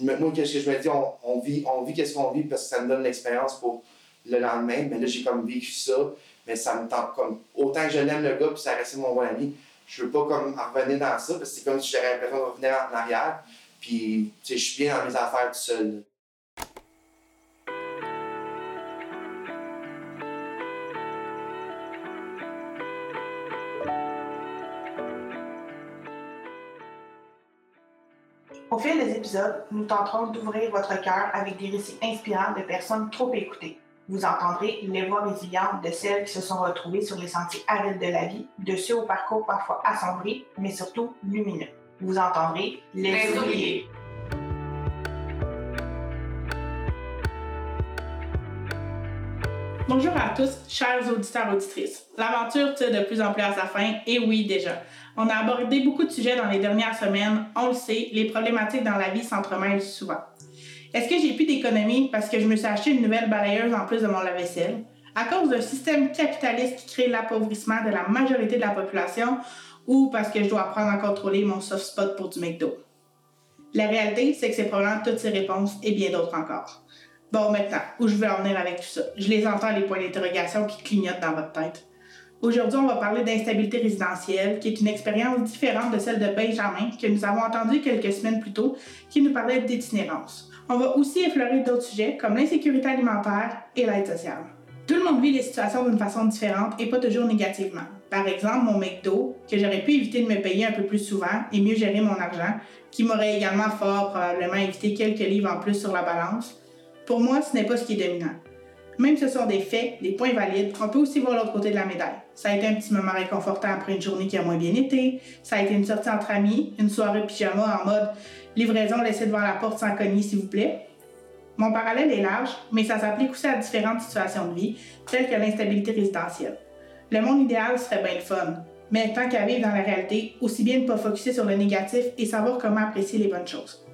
moi, qu'est-ce que je me dis, on, vit, on vit qu'est-ce qu'on vit parce que ça me donne l'expérience pour le lendemain. Mais là, j'ai comme vécu ça, mais ça me tente comme. Autant que je l'aime le gars, puis ça reste mon bon ami, je veux pas comme revenir dans ça parce que c'est comme si j'avais l'impression de revenir en arrière. Puis, tu sais, je suis bien dans mes affaires tout seul. Fil des épisodes, nous tenterons d'ouvrir votre cœur avec des récits inspirants de personnes trop écoutées. Vous entendrez les voix résilientes de celles qui se sont retrouvées sur les sentiers arides de la vie, de ceux au parcours parfois assombri, mais surtout lumineux. Vous entendrez les, Les oubliés. Bonjour à tous, chers auditeurs auditrices. L'aventure tire de plus en plus à sa fin, et oui déjà. On a abordé beaucoup de sujets dans les dernières semaines, on le sait, les problématiques dans la vie s'entremêlent souvent. Est-ce que j'ai plus d'économie parce que je me suis acheté une nouvelle balayeuse en plus de mon lave-vaisselle? À cause d'un système capitaliste qui crée l'appauvrissement de la majorité de la population ou parce que je dois apprendre à contrôler mon soft spot pour du McDo? La réalité, c'est que c'est probablement toutes ces réponses et bien d'autres encore. Bon, maintenant, où je veux en venir avec tout ça? Je les entends, les points d'interrogation qui clignotent dans votre tête. Aujourd'hui, on va parler d'instabilité résidentielle, qui est une expérience différente de celle de Benjamin, que nous avons entendu quelques semaines plus tôt, qui nous parlait d'itinérance. On va aussi effleurer d'autres sujets comme l'insécurité alimentaire et l'aide sociale. Tout le monde vit les situations d'une façon différente et pas toujours négativement. Par exemple, mon McDo, que j'aurais pu éviter de me payer un peu plus souvent et mieux gérer mon argent, qui m'aurait également fort probablement évité quelques livres en plus sur la balance. Pour moi, ce n'est pas ce qui est dominant. Même si ce sont des faits, des points valides, on peut aussi voir l'autre côté de la médaille. Ça a été un petit moment réconfortant après une journée qui a moins bien été, ça a été une sortie entre amis, une soirée pyjama en mode livraison laissée devant la porte sans cogner s'il vous plaît. Mon parallèle est large, mais ça s'applique aussi à différentes situations de vie, telles que l'instabilité résidentielle. Le monde idéal serait bien le fun, mais tant qu'à vivre dans la réalité, aussi bien ne pas focuser sur le négatif et savoir comment apprécier les bonnes choses.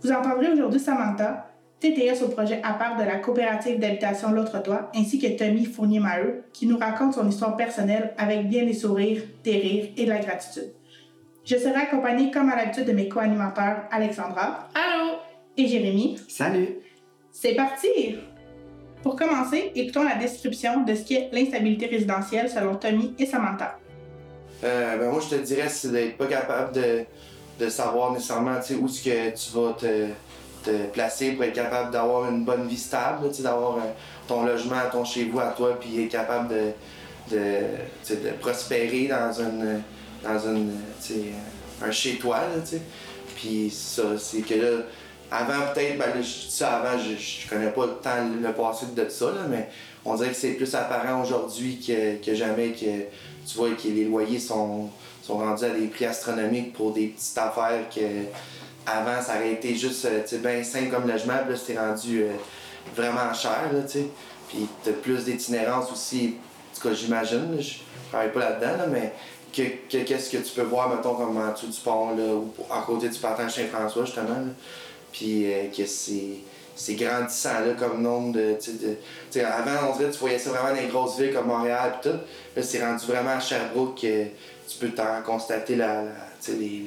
Vous entendrez aujourd'hui Samantha, TTS au projet à part de la coopérative d'habitation L'autre Toit, ainsi que Tommy Fournier-Maheu, qui nous raconte son histoire personnelle avec bien des sourires, des rires et de la gratitude. Je serai accompagnée comme à l'habitude de mes co-animateurs Alexandra Allô? et Jérémy. Salut! C'est parti! Pour commencer, écoutons la description de ce qu'est l'instabilité résidentielle selon Tommy et Samantha. Euh, ben moi, je te dirais, c'est d'être pas capable de, de savoir nécessairement où est-ce que tu vas te, te placer pour être capable d'avoir une bonne vie stable, d'avoir euh, ton logement, ton chez vous à toi, puis être capable de, de, prospérer dans une, dans un chez toi, là, tu sais. Puis ça, c'est que là, avant peut-être, ben ça avant, je, je connais pas tant le passé de ça, là, mais on dirait que c'est plus apparent aujourd'hui que, que jamais que tu vois que les loyers sont, sont rendus à des prix astronomiques pour des petites affaires que avant ça aurait été juste euh, tu simple comme logement, puis là c'est rendu euh, vraiment cher, là, tu sais. Puis t'as plus d'itinérance aussi, en tout cas j'imagine, je travaille pas là-dedans, là, mais que, que- qu'est-ce que tu peux voir, mettons, comme en dessous du pont, là, ou à côté du partage Saint-François, justement, là. Puis euh, que c'est grandissant là, comme nombre de. tu sais, de- tu sais, avant, on dirait tu voyais ça vraiment dans les grosses villes comme Montréal et tout. Là, c'est rendu vraiment à Sherbrooke que tu peux t'en constater la, la, les,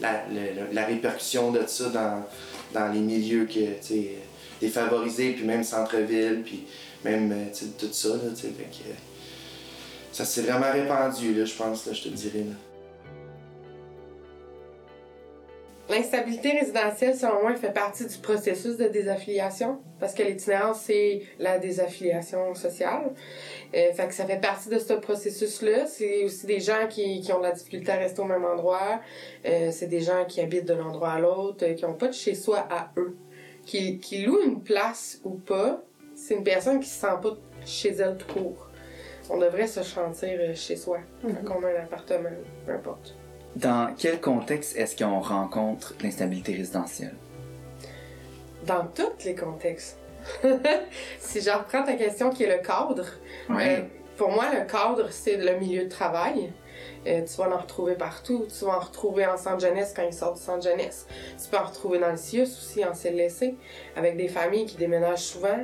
la, la répercussion de ça dans, dans les milieux que, défavorisés, puis même centre-ville, puis même euh, tout ça. Là, euh, ça s'est vraiment répandu, je pense, je te dirais. Là. L'instabilité résidentielle, selon moi, fait partie du processus de désaffiliation parce que l'itinérance, c'est la désaffiliation sociale. Euh, fait que ça fait partie de ce processus-là. C'est aussi des gens qui, qui ont de la difficulté à rester au même endroit. Euh, c'est des gens qui habitent d'un endroit à l'autre, euh, qui ont pas de chez soi à eux. Qui, qui louent une place ou pas, c'est une personne qui se sent pas chez elle tout court. On devrait se sentir chez soi quand on a un appartement, peu importe. Dans quel contexte est-ce qu'on rencontre l'instabilité résidentielle? Dans tous les contextes. si je reprends ta question qui est le cadre, euh, pour moi, le cadre, c'est le milieu de travail. Euh, tu vas en retrouver partout. Tu vas en retrouver en centre jeunesse quand ils sortent du centre jeunesse. Tu peux en retrouver dans le CIUS aussi, en CLSC, avec des familles qui déménagent souvent,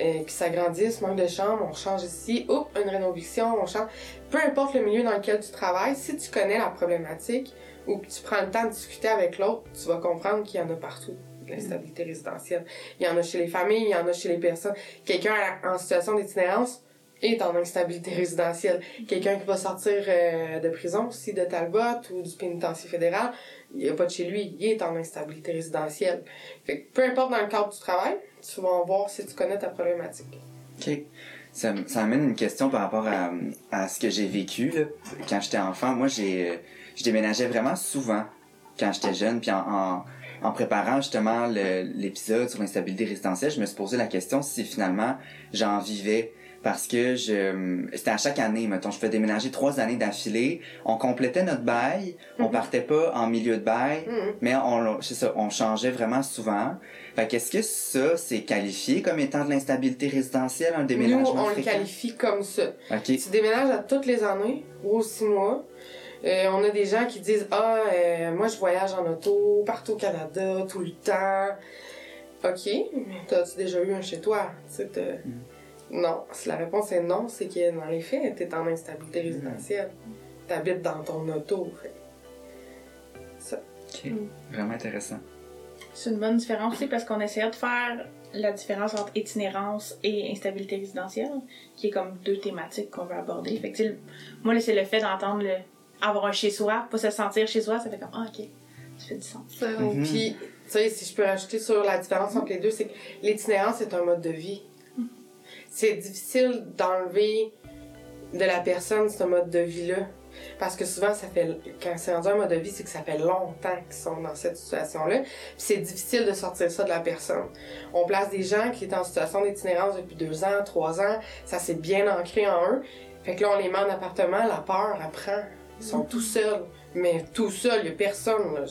euh, qui s'agrandissent, manque de chambres, on change ici, oups, une rénoviction, on change. Peu importe le milieu dans lequel tu travailles, si tu connais la problématique, ou que tu prends le temps de discuter avec l'autre, tu vas comprendre qu'il y en a partout, l'instabilité résidentielle. Il y en a chez les familles, il y en a chez les personnes. Quelqu'un en situation d'itinérance est en instabilité résidentielle. Quelqu'un qui va sortir euh, de prison, si de Talbot ou du pénitencier fédéral, il n'y a pas de chez lui, il est en instabilité résidentielle. Fait que peu importe dans le cadre du travail, tu vas voir si tu connais ta problématique. Ça, ça amène une question par rapport à, ce que j'ai vécu quand j'étais enfant. Moi, j'ai, je déménageais vraiment souvent quand j'étais jeune. Puis en, en, préparant justement l'épisode sur l'instabilité résidentielle, je me suis posé la question si finalement j'en vivais. Parce que je c'était à chaque année, mettons, je fais déménager trois années d'affilée. On complétait notre bail, on Mhm. partait pas en milieu de bail, Mhm. mais on, c'est ça, on changeait vraiment souvent. Fait qu'est-ce que ça, c'est qualifié comme étant de l'instabilité résidentielle, un Nous, déménagement on le qualifie comme ça. Tu déménages à toutes les années ou aux six mois. Euh, on a des gens qui disent Ah, euh, moi je voyage en auto partout au Canada, tout le temps. Ok, mais t'as-tu déjà eu un chez toi? Tu sais, t'as- Non. Si la réponse est non, c'est que dans les faits, t'es en instabilité résidentielle. T'habites dans ton auto. fait. OK. Vraiment intéressant. C'est une bonne différence aussi parce qu'on essayait de faire la différence entre itinérance et instabilité résidentielle, qui est comme deux thématiques qu'on veut aborder. Fait que, tu sais, le- moi, là, c'est le fait d'entendre le avoir un chez-soi, pas se sentir chez soi, ça fait comme, ah, ok, ça fait du sens. Mhm. Puis, tu sais, si je peux rajouter sur la différence entre les deux, c'est que l'itinérance est un mode de vie. C'est difficile d'enlever de la personne ce mode de vie-là. Parce que souvent, ça fait, quand c'est rendu un mode de vie, c'est que ça fait longtemps qu'ils sont dans cette situation-là. Puis c'est difficile de sortir ça de la personne. On place des gens qui étaient en situation d'itinérance depuis deux ans, trois ans. Ça s'est bien ancré en eux. Fait que là, on les met en appartement, la peur apprend. Ils sont tout seuls. Mais tout seuls, il n'y a personne.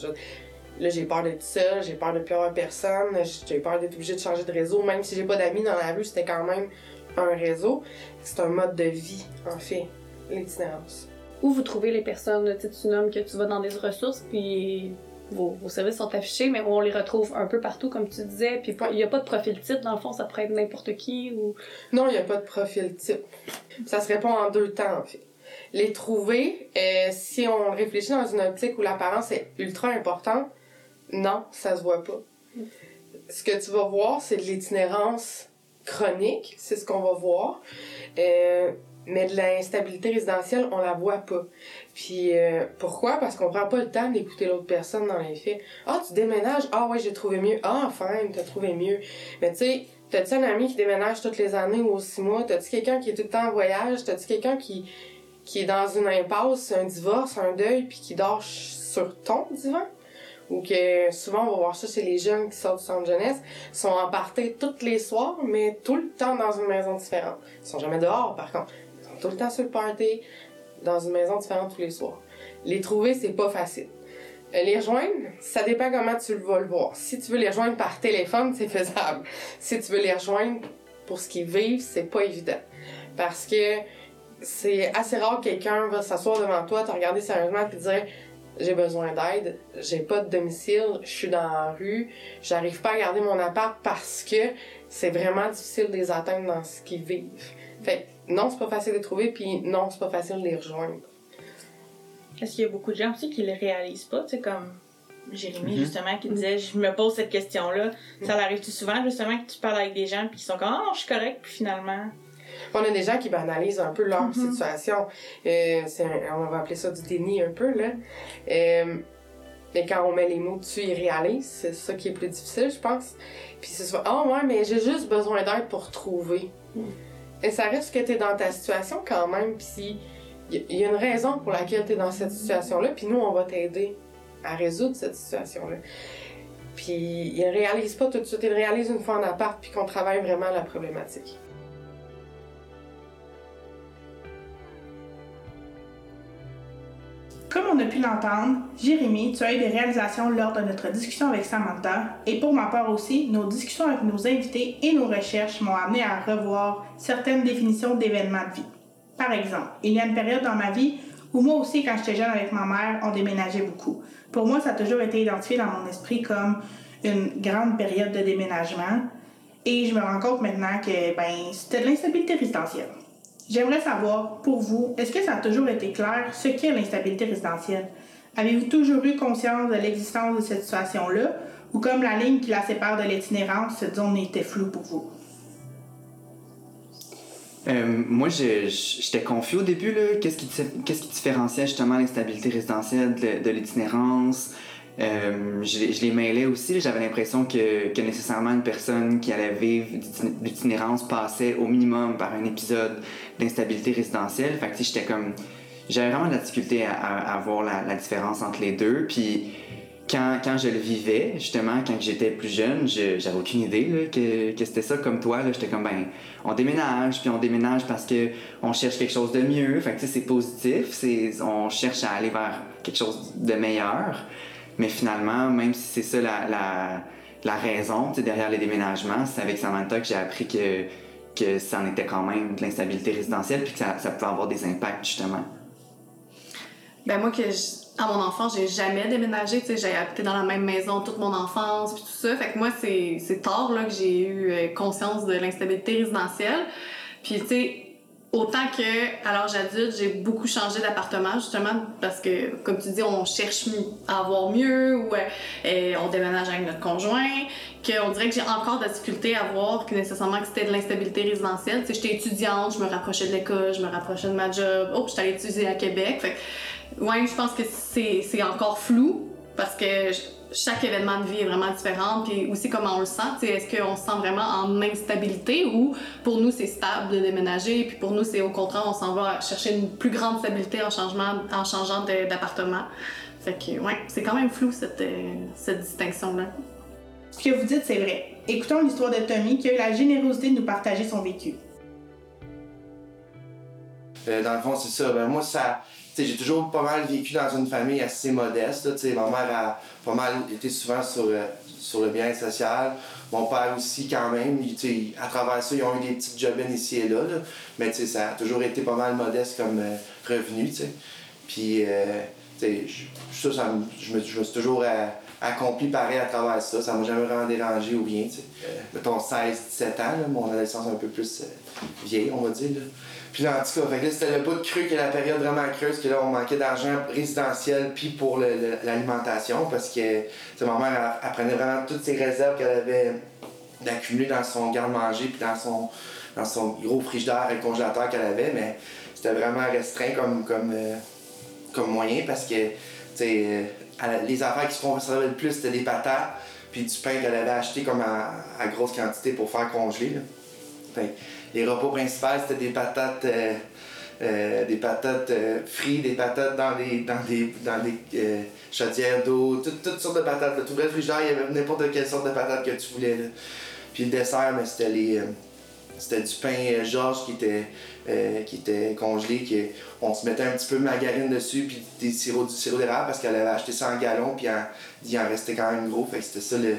Là, j'ai peur d'être seule, j'ai peur de plus avoir personne, j'ai peur d'être obligée de changer de réseau. Même si j'ai pas d'amis dans la rue, c'était quand même un réseau. C'est un mode de vie, en fait, l'itinérance. Où vous trouvez les personnes, tu tu nommes que tu vas dans des ressources, puis vos, vos services sont affichés, mais on les retrouve un peu partout, comme tu disais, puis il n'y a pas de profil type, dans le fond, ça pourrait être n'importe qui, ou... Non, il n'y a pas de profil type. Ça se répond en deux temps, en fait. Les trouver, euh, si on réfléchit dans une optique où l'apparence est ultra importante, non, ça se voit pas. Ce que tu vas voir, c'est de l'itinérance chronique, c'est ce qu'on va voir. Euh, mais de l'instabilité résidentielle, on la voit pas. Puis euh, pourquoi? Parce qu'on prend pas le temps d'écouter l'autre personne dans les faits. Ah, tu déménages? Ah ouais, j'ai trouvé mieux. Ah, enfin, t'as trouvé mieux. Mais tu sais, t'as-tu un ami qui déménage toutes les années ou six mois? T'as-tu quelqu'un qui est tout le temps en voyage? T'as-tu quelqu'un qui, qui est dans une impasse, un divorce, un deuil, puis qui dort sur ton divan? Ou que souvent on va voir ça chez les jeunes qui sortent du centre jeunesse, sont en party tous les soirs, mais tout le temps dans une maison différente. Ils sont jamais dehors par contre. Ils sont tout le temps sur le party, dans une maison différente tous les soirs. Les trouver, c'est pas facile. Euh, Les rejoindre, ça dépend comment tu vas le voir. Si tu veux les rejoindre par téléphone, c'est faisable. Si tu veux les rejoindre pour ce qu'ils vivent, c'est pas évident. Parce que c'est assez rare que quelqu'un va s'asseoir devant toi, te regarder sérieusement et te dire j'ai besoin d'aide, j'ai pas de domicile, je suis dans la rue, j'arrive pas à garder mon appart parce que c'est vraiment difficile de les atteindre dans ce qu'ils vivent. Fait que non, c'est pas facile de les trouver, puis non, c'est pas facile de les rejoindre. Est-ce qu'il y a beaucoup de gens aussi qui le réalisent pas, tu sais, comme Jérémy, Mhm. justement, qui disait Je me pose cette question-là. Ça l'arrive-tu souvent, justement, que tu parles avec des gens, puis qui sont comme Ah, non, je suis correct, puis finalement. On a des gens qui banalisent un peu leur Mhm. situation. Euh, on va appeler ça du déni un peu, là. Euh, mais quand on met les mots dessus, ils réalisent. C'est ça qui est plus difficile, je pense. Puis c'est souvent, ah ouais, mais j'ai juste besoin d'aide pour trouver. Et ça reste que t'es dans ta situation quand même, puis il y, a une raison pour laquelle t'es dans cette situation-là, puis nous, on va t'aider à résoudre cette situation-là. Puis ils réalisent pas tout de suite, ils réalisent une fois en appart, puis qu'on travaille vraiment la problématique. On a pu l'entendre, Jérémy, tu as eu des réalisations lors de notre discussion avec Samantha, et pour ma part aussi, nos discussions avec nos invités et nos recherches m'ont amené à revoir certaines définitions d'événements de vie. Par exemple, il y a une période dans ma vie où moi aussi, quand j'étais jeune avec ma mère, on déménageait beaucoup. Pour moi, ça a toujours été identifié dans mon esprit comme une grande période de déménagement, et je me rends compte maintenant que ben, c'était de l'instabilité résidentielle. J'aimerais savoir, pour vous, est-ce que ça a toujours été clair ce qu'est l'instabilité résidentielle? Avez-vous toujours eu conscience de l'existence de cette situation-là ou comme la ligne qui la sépare de l'itinérance, cette zone était floue pour vous? Euh, moi, j'étais confus au début. Qu'est-ce qui, différenciait justement l'instabilité résidentielle de, de l'itinérance? Euh, je, les- je mêlais aussi. J'avais l'impression que, nécessairement une personne qui allait vivre d'itinérance passait au minimum par un épisode d'instabilité résidentielle. Fait que j'étais comme... J'avais vraiment de la difficulté à, voir la, différence entre les deux. Puis quand, je le vivais, justement, quand j'étais plus jeune, je- j'avais aucune idée que, c'était ça comme toi. J'étais comme, ben, on déménage, puis on déménage parce que on cherche quelque chose de mieux. Fait que, c'est positif. On cherche à aller vers quelque chose de meilleur. Mais finalement, même si c'est ça la, la, raison derrière les déménagements, c'est avec Samantha que j'ai appris que, que ça en était quand même de l'instabilité résidentielle, puis que ça, ça pouvait avoir des impacts, justement. Ben moi que à mon enfance, j'ai jamais déménagé, j'ai habité dans la même maison toute mon enfance puis tout ça. Fait que moi c'est c'est tard là que j'ai eu euh, conscience de l'instabilité résidentielle. Puis tu sais autant que à l'âge adulte, j'ai beaucoup changé d'appartement justement parce que comme tu dis, on cherche à avoir mieux ou euh, euh, on déménage avec notre conjoint, qu'on dirait que j'ai encore de la difficulté à voir que nécessairement que c'était de l'instabilité résidentielle. Tu sais, j'étais étudiante, je me rapprochais de l'école, je me rapprochais de ma job. Oh, j'étais allée étudier à Québec. Fait ouais, je pense que c'est encore flou parce que chaque événement de vie est vraiment différent, puis aussi comment on le sent. Est-ce qu'on se sent vraiment en instabilité ou pour nous c'est stable de déménager, puis pour nous c'est au contraire on s'en va chercher une plus grande stabilité en, changement, en changeant d'appartement. Fait que ouais, c'est quand même flou cette, euh, cette distinction-là. Ce que vous dites, c'est vrai. Écoutons l'histoire de Tommy qui a eu la générosité de nous partager son vécu. Euh, dans le fond, c'est ça. Ben, moi, ça. J'ai toujours pas mal vécu dans une famille assez modeste. là, ma mère a pas mal été souvent sur, euh, sur le bien social. Mon père aussi, quand même. À travers ça, ils ont eu des petites jobs ici et là. Mais ça a toujours été pas mal modeste comme euh, revenu. Puis, euh, ça, je me, suis toujours euh, accompli pareil à travers ça. Ça m'a jamais vraiment dérangé ou rien. mettons 16-17 ans, là, mon adolescence un peu plus vieille, on va dire. Puis en tout cas, c'était le bout de creux que la période vraiment creuse, que là, on manquait d'argent résidentiel puis pour l'alimentation parce que ma mère, elle, prenait vraiment toutes ses réserves qu'elle avait d'accumuler dans son garde-manger puis dans son, dans son gros frigidaire et congélateur qu'elle avait, mais c'était vraiment restreint comme, comme, euh, comme moyen parce que euh, les affaires qui se conservaient le plus, c'était des patates puis du pain qu'elle avait acheté comme à, grosse quantité pour faire congeler. Là. Les repas principaux, c'était des patates, euh, euh, des patates euh, frites, des patates dans des, dans des, dans des euh, chaudières d'eau, toutes, toutes sortes de patates. là. Tout le frigidaire, il y avait n'importe quelle sorte de patates que tu voulais. Puis le dessert, mais c'était les. c'était du pain Georges qui était, qui était congelé, on se mettait un petit peu de margarine dessus, puis des sirops, du sirop d'érable parce qu'elle avait acheté ça en gallon, puis en- il en restait quand même gros. C'était ça le,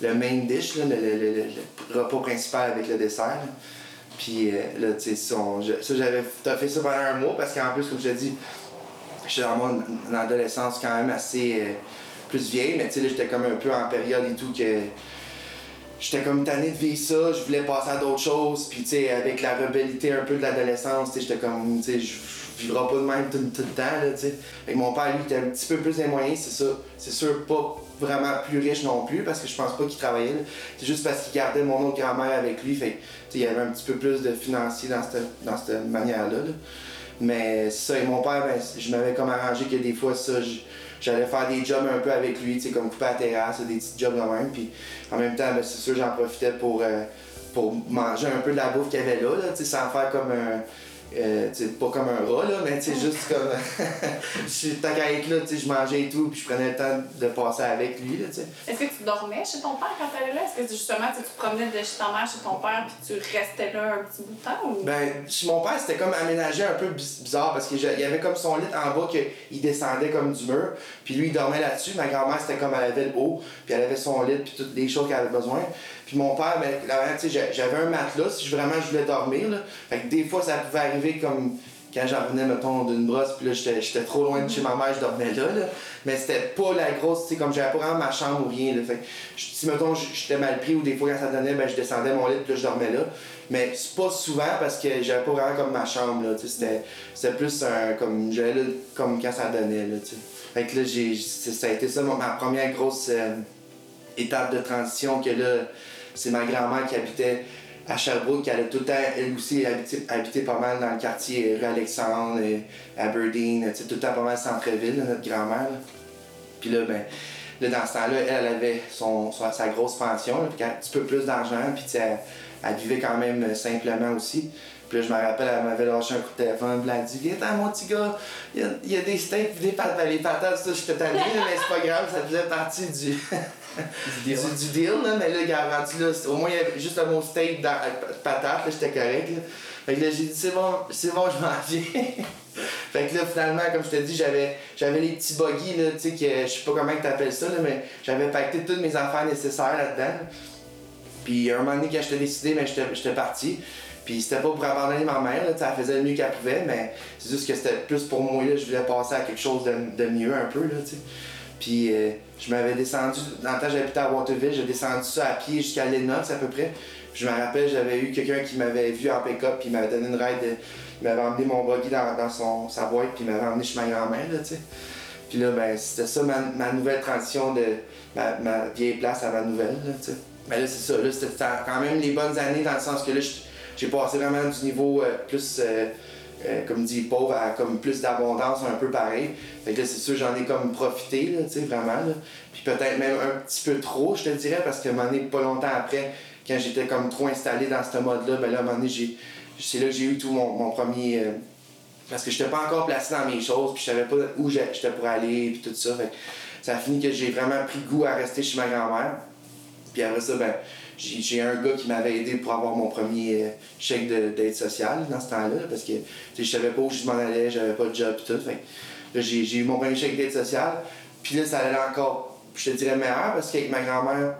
le main dish, le, le- le- repas principal avec le dessert. Puis euh, là, tu sais, ça, j'avais fait ça pendant un mois parce qu'en plus, comme je te dis, j'étais dans mon adolescence quand même assez euh, plus vieille, mais tu sais, là, j'étais comme un peu en période et tout que j'étais comme tanné de vivre ça, je voulais passer à d'autres choses, puis tu sais, avec la rebellité un peu de l'adolescence, tu sais, j'étais comme, tu sais, je vivrai pas de même tout, tout le temps, là, tu sais. Mon père, lui, était un petit peu plus des moyens, c'est ça. C'est sûr, pas vraiment plus riche non plus, parce que je pense pas qu'il travaillait. C'est juste parce qu'il gardait mon autre grand-mère avec lui, fait il y avait un petit peu plus de financier dans cette, dans cette manière-là, là. Mais ça, et mon père, ben, je m'avais comme arrangé que des fois, ça, j'allais faire des jobs un peu avec lui, comme couper à la terrasse, des petits jobs de même. Puis en même temps, ben, c'est sûr, j'en profitais pour, euh, pour manger un peu de la bouffe qu'il y avait là, là sans faire comme un. Tu sais, pas comme un rat, là, mais tu juste comme. je tant qu'à être là, tu je mangeais et tout, puis je prenais le temps de passer avec lui, tu. Est-ce que tu dormais chez ton père quand t'allais là? Est-ce que justement tu tu te promenais de chez ta mère chez ton père puis tu restais là un petit bout de temps? Ou... Ben, chez mon père, c'était comme aménagé un peu biz- bizarre parce qu'il y avait comme son lit en bas qu'il descendait comme du mur. Puis lui, il dormait là-dessus. Ma grand-mère, c'était comme elle avait le haut. Puis elle avait son lit, puis toutes les choses qu'elle avait besoin. Puis mon père, ben, j'avais un matelas si vraiment je voulais dormir. Là. Fait que des fois, ça pouvait arriver comme quand j'en revenais, mettons, d'une brosse, puis là, j'étais trop loin de chez ma mère, je dormais là. Mais c'était pas la grosse, tu sais, comme j'avais pas vraiment ma chambre ou rien. Là. Fait si, mettons, j'étais mal pris ou des fois, quand ça donnait, ben, je descendais mon lit, puis là, je dormais là. Mais c'est pas souvent parce que j'avais pas vraiment comme ma chambre, là. C'était plus un, comme, j'allais là comme quand ça donnait. Fait que là, ça a été ça ma première grosse euh, étape de transition que là, c'est ma grand-mère qui habitait à Sherbrooke, qui allait tout le temps, elle aussi, habiter, habiter pas mal dans le quartier rue Alexandre, euh, Aberdeen, tout le temps pas mal centre-ville, notre grand-mère. Puis là, ben, là, dans ce temps-là, elle, avait son, sa grosse pension, puis un petit peu plus d'argent, puis elle, vivait quand même euh, simplement aussi. Puis là, je me rappelle, elle m'avait lâché un coup de téléphone, elle a dit Viens, mon petit gars, il y a, y a des steaks, des patates, les patates, ça, j'étais tanné, mais c'est pas grave, ça faisait partie du, du, du deal, là, mais là, rendu là, au moins, il y avait juste un mot steak dans euh, patate, j'étais correct, là. Fait que là, j'ai dit C'est bon, c'est bon, je m'en viens. fait que là, finalement, comme je te dis, j'avais, j'avais les petits buggy, là, tu sais, que je sais pas comment t'appelles ça, là, mais j'avais pacté toutes mes affaires nécessaires là-dedans. Puis un moment donné, quand j'étais décidé, mais j'étais j'étais parti. Puis c'était pas pour abandonner ma mère, là, elle faisait le mieux qu'elle pouvait, mais c'est juste que c'était plus pour moi, là, je voulais passer à quelque chose de, de mieux un peu, là. Puis euh, je m'avais descendu, dans le temps j'habitais à Waterville, j'ai descendu ça à pied jusqu'à Lennox à peu près. Puis je me rappelle, j'avais eu quelqu'un qui m'avait vu en pick-up, puis il m'avait donné une ride, de- il m'avait emmené mon buggy dans, dans son, sa boîte, puis il m'avait emmené chez ma grand-mère, tu sais. Puis là, ben, c'était ça ma, nouvelle transition de ma, vieille place à ma nouvelle, là, tu sais. Mais là, c'est ça, là, c'était quand même les bonnes années dans le sens que là, j'ai passé vraiment du niveau euh, plus, euh, euh, comme dit, pauvre à comme plus d'abondance, un peu pareil. Fait que là, c'est sûr, j'en ai comme profité, là, tu sais, vraiment, là. Puis peut-être même un petit peu trop, je te dirais, parce qu'à un moment donné, pas longtemps après, quand j'étais comme trop installé dans ce mode-là, ben là, à un moment donné, j'ai, c'est là que j'ai eu tout mon, mon premier... euh, parce que j'étais pas encore placé dans mes choses, puis je savais pas où j'étais pour aller, puis tout ça. Fait que ça a fini que j'ai vraiment pris goût à rester chez ma grand-mère. Puis après ça, ben, j'ai un gars qui m'avait aidé pour avoir mon premier chèque de- d'aide sociale dans ce temps-là, parce que je savais pas où je m'en allais, j'avais pas de job et tout. Là, j'ai eu mon premier chèque d'aide sociale. Puis là, ça allait encore, je te dirais, meilleur, parce qu'avec ma grand-mère,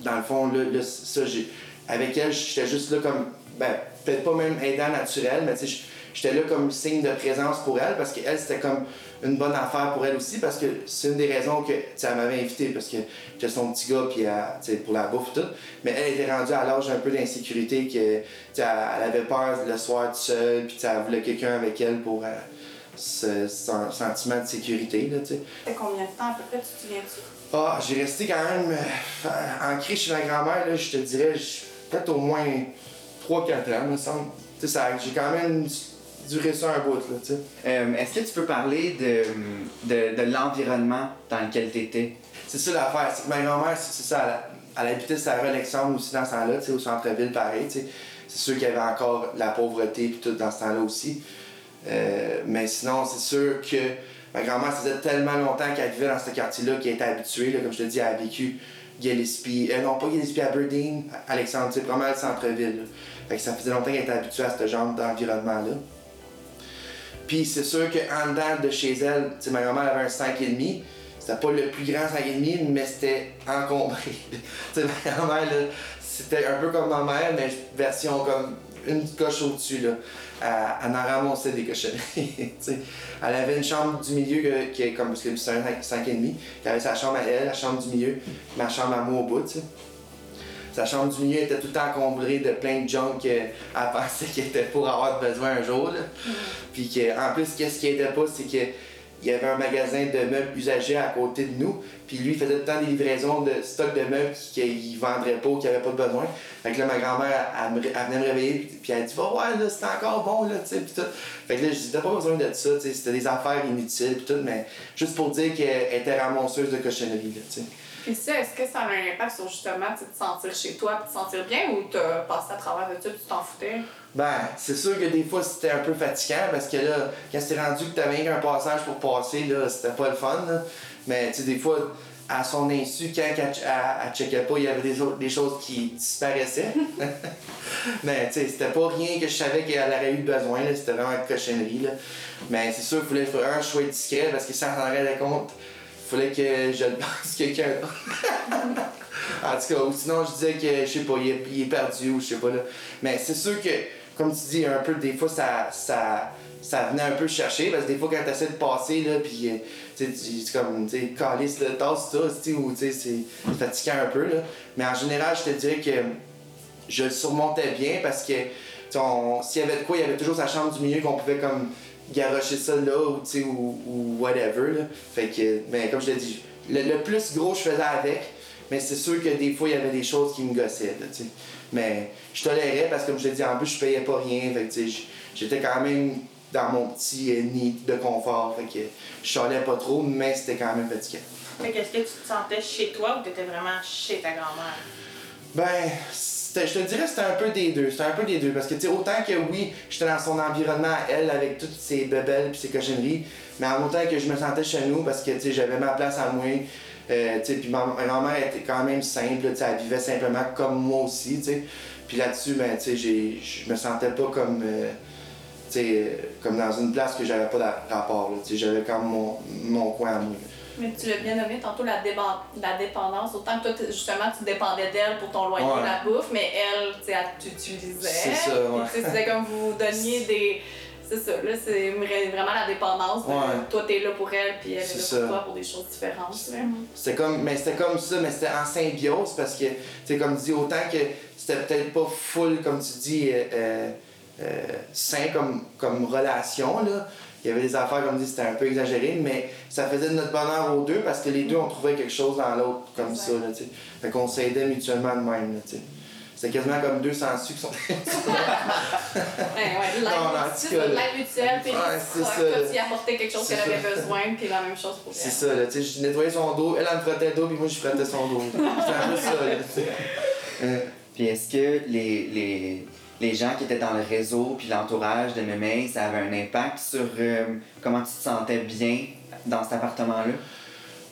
dans le fond, là, là, ça. Avec elle, j'étais juste là comme. Ben, peut-être pas même aidant naturel, mais j'étais là comme signe de présence pour elle, parce qu'elle, c'était comme une bonne affaire pour elle aussi, parce que c'est une des raisons que, elle m'avait invité, parce que j'étais son petit gars, puis elle, sais, pour la bouffe et tout. Mais elle était rendue à l'âge un peu d'insécurité, que, elle, elle avait peur le soir toute seule, puis elle voulait quelqu'un avec elle pour euh, ce, ce sentiment de sécurité, là, tu sais. C'était combien de temps à peu près, tu te souviens-tu? Ah, j'ai resté quand même euh, ancré chez ma grand-mère, là, je te dirais, peut-être au moins 3-4 ans, me semble. J'ai quand même ça un bout, là, tu sais. Euh, Est-ce que tu peux parler de, de, de l'environnement dans lequel tu étais? C'est ça l'affaire, c'est que ma grand-mère, c'est ça, elle, elle habitait rue Alexandre aussi dans ce temps-là, tu sais, au centre-ville, pareil, tu sais. C'est sûr qu'il y avait encore la pauvreté puis tout dans ce temps-là aussi. Euh, mais sinon, c'est sûr que ma grand-mère, ça faisait tellement longtemps qu'elle vivait dans ce quartier-là qu'elle était habituée, là, comme je te dis, elle a vécu Gillespie, euh, non pas Gillespie, Aberdeen, Alexandre, c'est vraiment le centre-ville. là. Fait que ça faisait longtemps qu'elle était habituée à ce genre d'environnement-là. Puis c'est sûr qu'en dedans de chez elle, ma grand-mère avait un 5,5. C'était pas le plus grand 5,5, mais c'était encombré. ma grand-mère, c'était un peu comme ma mère, mais version comme une coche au-dessus, là. Elle, en ramassait des cochonneries. Elle avait une chambre du milieu qui est comme, parce c'est un 5,5. Elle avait sa chambre à elle, la chambre du milieu, ma chambre à moi au bout. Sa chambre du milieu était tout le temps encombrée de plein de junk qu'elle pensait qu'elle était pour avoir besoin un jour. Là. Puis que, en plus, qu'est-ce qui était pas, c'est que il y avait un magasin de meubles usagés à côté de nous. Puis lui, il faisait tout le temps des livraisons de stock de meubles qu'il ne vendrait pas ou qu'il avait pas de besoin. Fait que là, ma grand-mère, elle, venait me réveiller, puis elle dit Va ouais, là, c'est encore bon, là, tu sais, puis tout. Fait que là, je dis T'as pas besoin de ça, tu sais, c'était des affaires inutiles, puis tout, mais juste pour dire qu'elle était ramasseuse de cochonneries, là, tu sais. Ça, est-ce que ça a un impact sur justement te sentir chez toi te sentir bien ou t'as passé à travers de ça tu t'en foutais? Ben, c'est sûr que des fois c'était un peu fatigant parce que là, quand c'était rendu que t'avais qu'un passage pour passer, là, c'était pas le fun. Mais tu sais, des fois, à son insu, quand elle, elle, checkait pas, il y avait des, autres- des choses qui disparaissaient. Mais tu sais, c'était pas rien que je savais qu'elle aurait eu besoin, c'était vraiment une cochonnerie. Là. Mais c'est sûr qu'il fallait que je sois discret parce que elle s'en rendait compte, fallait que je le passe quelqu'un. En tout cas, ou sinon je disais que, je sais pas, il est, perdu ou je sais pas là. Mais c'est sûr que, comme tu dis, un peu, des fois, ça, ça, ça venait un peu chercher, parce que des fois, quand tu essaies de passer, là, puis, euh, tu comme, tu là, tasse ça, ou, tu c'est fatigant un peu, là. Mais en général, je te dirais que je le surmontais bien, parce que, s'il y avait de quoi, il y avait toujours sa chambre du milieu qu'on pouvait, comme, garocher ça là ou, ou, ou whatever. Là. Fait que, mais comme je l'ai dit, le, le plus gros je faisais avec, mais c'est sûr que des fois il y avait des choses qui me gossaient. Là, mais je tolérais parce que comme je l'ai dit, en plus je payais pas rien. Fait que, j'étais quand même dans mon petit euh, nid de confort. Fait que je chialais pas trop, mais c'était quand même fatigant. Fait que est-ce que tu te sentais chez toi ou t'étais vraiment chez ta grand-mère? Ben, je te dirais c'était un peu des deux. C'était un peu des deux. Parce que, tu sais, autant que oui, j'étais dans son environnement à elle avec toutes ses bebelles puis ses cochonneries, mais en autant que je me sentais chez nous parce que, tu sais, j'avais ma place à moi. Euh, tu sais, puis ma, ma grand-mère était quand même simple, tu sais, elle vivait simplement comme moi aussi, tu sais. Puis là-dessus, ben, tu sais, je me sentais pas comme, euh, tu sais, comme dans une place que j'avais pas de rapport, j'avais comme mon, mon coin à moi. Mais tu l'as bien nommé tantôt, la, la dépendance. Autant que toi, t'es- justement, tu dépendais d'elle pour ton loyer, Ouais. la bouffe, mais elle, tu sais, elle t'utilisait. C'est ça, ouais. C'était comme vous donniez des. C'est ça, là, c'est vra- vraiment la dépendance. de- Ouais. Toi, t'es là pour elle, puis elle est, là ça. pour toi pour des choses différentes. là. C'était comme, mais c'était comme ça, mais c'était en symbiose parce que, tu sais, comme tu dis, autant que c'était peut-être pas full, comme tu dis, euh, euh, euh, sain comme, comme relation, là. Il y avait des affaires, comme dis, c'était un peu exagéré, mais ça faisait de notre bonheur aux deux parce que les deux, on trouvait quelque chose dans l'autre, comme ça, là, tu sais. Fait qu'on s'aidait mutuellement de même, là, tu sais. C'était quasiment comme deux sangsues qui sont. Ouais, ouais, l'aide c'est mutuelle, puis c'est ça, tu y apportais quelque chose C'est qu'elle avait besoin, puis la même chose pour elle. C'est ça, là, tu sais, je nettoyais son dos, elle, elle me frottait le dos, puis moi, je frottais son dos. C'était un peu ça, là, tu sais. Euh, Puis est-ce que les, les, les gens qui étaient dans le réseau puis l'entourage de Mémé, ça avait un impact sur euh, comment tu te sentais bien dans cet appartement-là?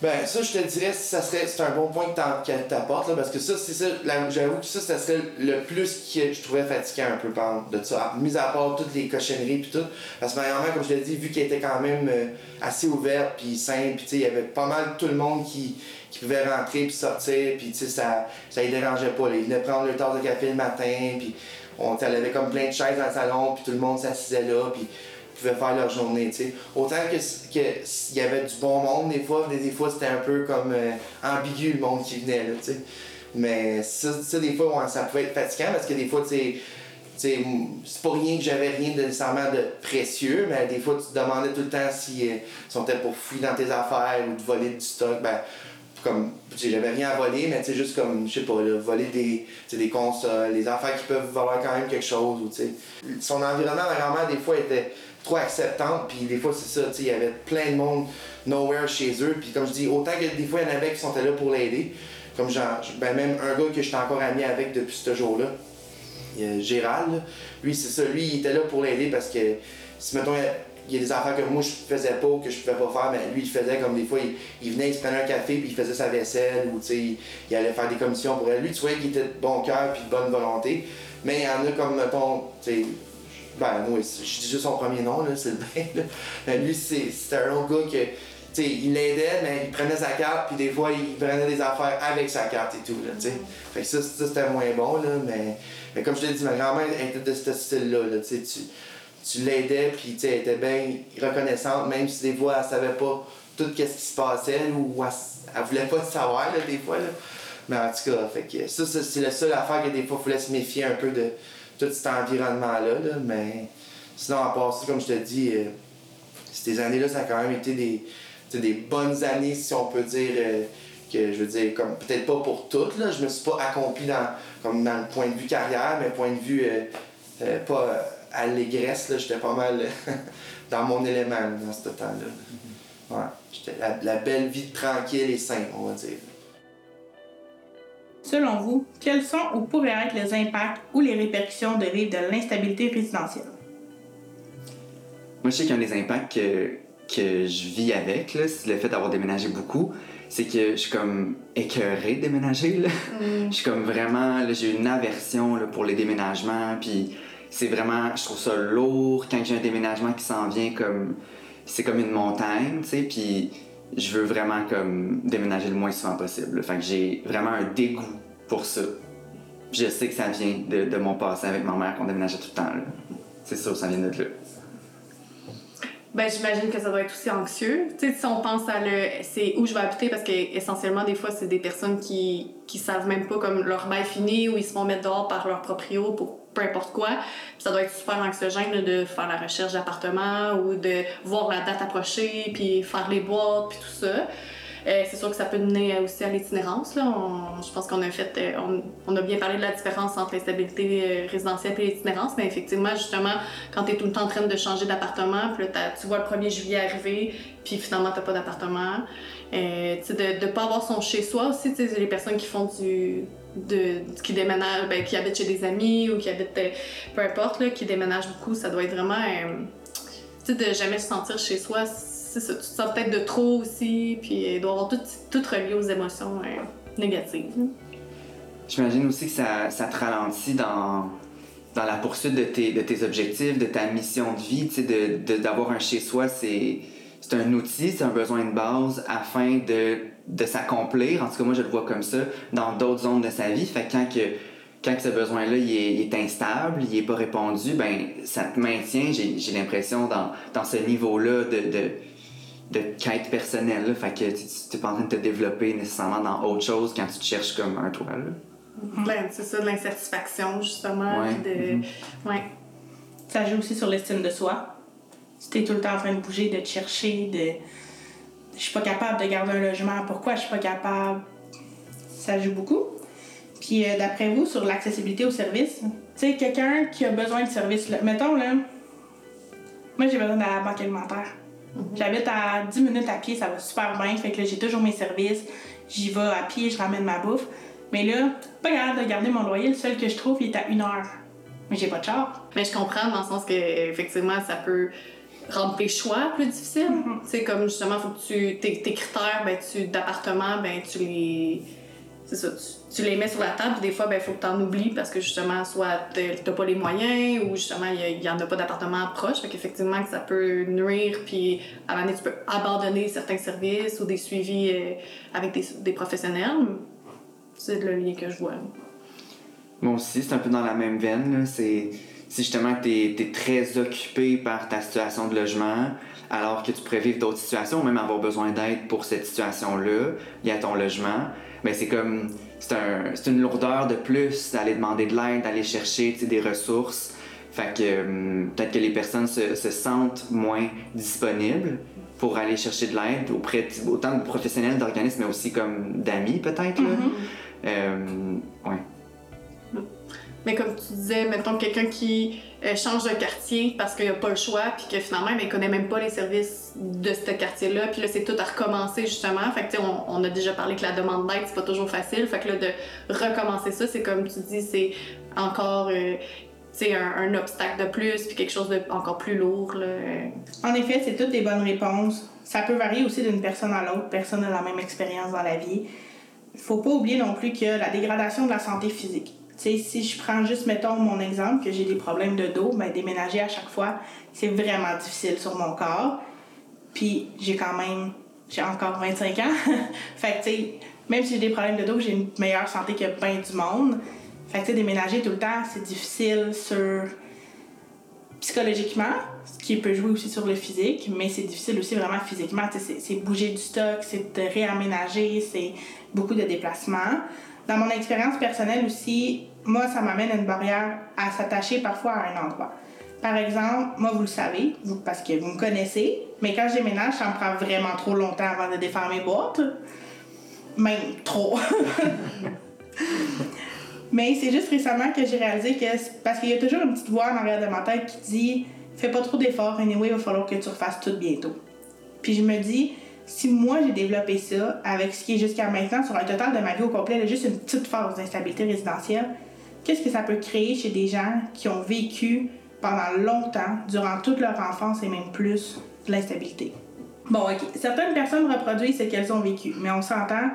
Ben, ça, je te dirais, ça serait, c'est un bon point que t'apportes, là, parce que ça, c'est ça, j'avoue que ça, ça serait le plus que je trouvais fatigant un peu par de ça, mis à part toutes les cochonneries puis tout, parce que ma comme je l'ai dit, vu qu'elle était quand même euh, assez ouverte puis simple, puis tu sais, il y avait pas mal tout le monde qui, qui pouvait rentrer puis sortir, puis tu sais, ça, ça les dérangeait pas, ils venaient prendre leur tasse de café le matin, puis on, elle avait comme plein de chaises dans le salon, puis tout le monde s'assisait là, puis pouvaient faire leur journée, tu sais. Autant que s'il y avait du bon monde des fois, des, des fois c'était un peu comme euh, ambigu le monde qui venait là, tu sais. Mais ça, des fois ça pouvait être fatigant parce que des fois c'est pas rien que j'avais rien de nécessairement de précieux, mais des fois tu te demandais tout le temps si euh, si on était pour fouiller dans tes affaires ou de voler du stock, ben comme j'avais rien à voler, mais tu juste comme je sais pas voler des des consoles, les affaires qui peuvent valoir quand même quelque chose ou. Son environnement grand-mère des fois était trop acceptante, puis des fois c'est ça, tu sais, il y avait plein de monde nowhere chez eux, puis comme je dis, autant que des fois il y en avait qui sont là pour l'aider, comme genre, ben même un gars que j'étais encore ami avec depuis ce jour-là, a Gérald, lui c'est ça, lui il était là pour l'aider parce que si mettons il y a- des affaires que moi je faisais pas ou que je pouvais pas faire, mais lui il faisait comme des fois, il, venait, il se prenait un café puis il faisait sa vaisselle ou il, il allait faire des commissions pour elle. Lui tu voyais qu'il était de bon cœur puis de bonne volonté, mais il y en a comme mettons, tu sais, ben moi je dis juste son premier nom là, là. Mais lui c'est c'était un autre gars que tu sais, il l'aidait, mais il prenait sa carte, puis des fois, il prenait des affaires avec sa carte et tout, là, tu sais. Fait que ça, ça, c'était moins bon, là, mais, mais comme je te dis, ma grand-mère était de ce style-là, là, tu sais, tu l'aidais, puis elle était bien reconnaissante, même si des fois, elle savait pas tout ce qui se passait, ou elle, elle voulait pas le savoir, là, des fois, là. Mais en tout cas, fait que ça, c'est la seule affaire que des fois, il fallait se méfier un peu de tout cet environnement-là, là, mais sinon, à part ça, comme je te dis, euh, ces années-là, ça a quand même été des, des bonnes années, si on peut dire, euh, que je veux dire, comme peut-être pas pour toutes, là, je me suis pas accompli dans, comme dans le point de vue carrière, mais point de vue, euh, pas allégresse, là, j'étais pas mal euh, dans mon élément là, dans ce temps-là. Ouais, j'étais la, la belle vie tranquille et simple, on va dire. Selon vous, quels sont ou pourraient être les impacts ou les répercussions de vivre de l'instabilité résidentielle? Moi, je sais qu'un des impacts que, que je vis avec, là, c'est le fait d'avoir déménagé beaucoup, c'est que je suis comme écœurée de déménager. Là. Je suis comme vraiment, là, j'ai une aversion là, pour les déménagements, puis c'est vraiment, je trouve ça lourd quand j'ai un déménagement qui s'en vient comme, c'est comme une montagne, tu sais, puis je veux vraiment comme déménager le moins souvent possible. Fait que j'ai vraiment un dégoût pour ça. Je sais que ça vient de, mon passé avec ma mère qu'on déménageait tout le temps. C'est sûr, ça vient de là. Ben, j'imagine que ça doit être aussi anxieux. Tu sais, si on pense à le, c'est où je vais habiter, parce que essentiellement, des fois, c'est des personnes qui, qui savent même pas comme leur bail fini ou ils se font mettre dehors par leur proprio pour peu importe quoi. Puis ça doit être super anxiogène de faire la recherche d'appartement ou de voir la date approcher, puis faire les boîtes, puis tout ça. Euh, c'est sûr que ça peut mener aussi à l'itinérance. Là. Je pense qu'on a fait, euh, on, on a bien parlé de la différence entre l'instabilité euh, résidentielle et l'itinérance, mais effectivement, justement, quand tu es tout le temps en train de changer d'appartement, puis tu vois le 1er juillet arriver, puis finalement, tu pas d'appartement. De ne pas avoir son chez-soi aussi, les personnes qui font du. De, qui déménagent, ben, qui habitent chez des amis ou qui habitent, euh, peu importe, là, qui déménagent beaucoup, ça doit être vraiment. euh, tu sais, de jamais se sentir chez soi, c'est ça. Tu te sens peut-être de trop aussi, puis il doit avoir tout, tout relié aux émotions euh, négatives. J'imagine aussi que ça, ça te ralentit dans, dans la poursuite de tes, de tes objectifs, de ta mission de vie. Tu sais, de- de- d'avoir un chez-soi, c'est, c'est un outil, c'est un besoin de base afin de, de s'accomplir. En tout cas, moi, je le vois comme ça dans d'autres zones de sa vie. Fait que quand, que, quand que ce besoin-là il est, il est instable, il est pas répondu, ben ça te maintient, j'ai, j'ai l'impression, dans, dans ce niveau-là de, de, de quête personnelle. là. Fait que tu n'es pas en train de te développer nécessairement dans autre chose quand tu te cherches comme un toit. Là. Ben, c'est ça, de l'insatisfaction, justement. Ouais. puis de... Mhm. ouais. Ça joue aussi sur l'estime de soi. Si t'es tout le temps en train de bouger, de te chercher, de. Je suis pas capable de garder un logement, pourquoi je suis pas capable? Ça joue beaucoup. Puis euh, d'après vous, sur l'accessibilité aux services, tu sais, quelqu'un qui a besoin de services, là, mettons là, moi j'ai besoin de la banque alimentaire. J'habite à 10 minutes à pied, ça va super bien, fait que là, j'ai toujours mes services, j'y vais à pied, je ramène ma bouffe. Mais là, pas capable de garder mon loyer, le seul que je trouve, il est à une heure. Mais j'ai pas de char. Mais je comprends dans le sens que effectivement ça peut rendre tes choix plus difficiles. Tu sais comme justement faut que tu tes, tes critères ben tu d'appartement ben tu les c'est ça tu, tu les mets sur la table puis des fois ben faut que tu en oublies parce que justement soit t'as pas les moyens ou justement il y a- il y, en a pas d'appartement proche fait qu'effectivement que ça peut nuire puis à un moment donné, tu peux abandonner certains services ou des suivis euh, avec des, des professionnels. C'est le lien que je vois. Moi aussi, c'est un peu dans la même veine. C'est c'est justement tu es, très occupé par ta situation de logement, alors que tu pourrais vivre d'autres situations, ou même avoir besoin d'aide pour cette situation-là, liée à ton logement. Mais c'est comme. C'est un, une lourdeur de plus d'aller demander de l'aide, d'aller chercher des ressources. Fait que hum, peut-être que les personnes se, se sentent moins disponibles pour aller chercher de l'aide auprès de- autant de professionnels, d'organismes, mais aussi comme d'amis peut-être. Euh, ouais. Mais comme tu disais, mettons quelqu'un qui euh, change de quartier parce qu'il n'a pas le choix, puis que finalement, il connaît même pas les services de ce quartier-là, puis là, c'est tout à recommencer justement. Fait que, tu sais, on, on a déjà parlé que la demande d'aide, c'est pas toujours facile. Fait que là, de recommencer ça, c'est comme tu dis, c'est encore. euh, un, obstacle de plus, puis quelque chose de plus lourd. Là. En effet, c'est toutes des bonnes réponses. Ça peut varier aussi d'une personne à l'autre. Personne n'a la même expérience dans la vie. Faut pas oublier non plus que la dégradation de la santé physique. Si je prends juste, mettons, mon exemple, que j'ai des problèmes de dos, ben, déménager à chaque fois, c'est vraiment difficile sur mon corps. Puis j'ai quand même, j'ai encore 25 ans. fait que, tu sais, même si j'ai des problèmes de dos, j'ai une meilleure santé que bien du monde. Fait que, tu sais, déménager tout le temps, c'est difficile sur psychologiquement, ce qui peut jouer aussi sur le physique, mais c'est difficile aussi vraiment physiquement. C'est bouger du stock, c'est de réaménager, c'est beaucoup de déplacements. Dans mon expérience personnelle aussi, moi, ça m'amène à une barrière à s'attacher parfois à un endroit. Par exemple, moi, vous le savez, vous, parce que vous me connaissez, mais quand je déménage, ça me prend vraiment trop longtemps avant de défaire mes boîtes. Même trop. Mais c'est juste récemment que j'ai réalisé que parce qu'il y a toujours une petite voix en arrière de ma tête qui dit fais pas trop d'efforts, anyway, il va falloir que tu refasses tout bientôt. Puis je me dis si moi j'ai développé ça avec ce qui est jusqu'à maintenant sur un total de ma vie au complet, juste une petite phase d'instabilité résidentielle, qu'est-ce que ça peut créer chez des gens qui ont vécu pendant longtemps, durant toute leur enfance et même plus, de l'instabilité? Bon, ok. Certaines personnes reproduisent ce qu'elles ont vécu, mais on s'entend,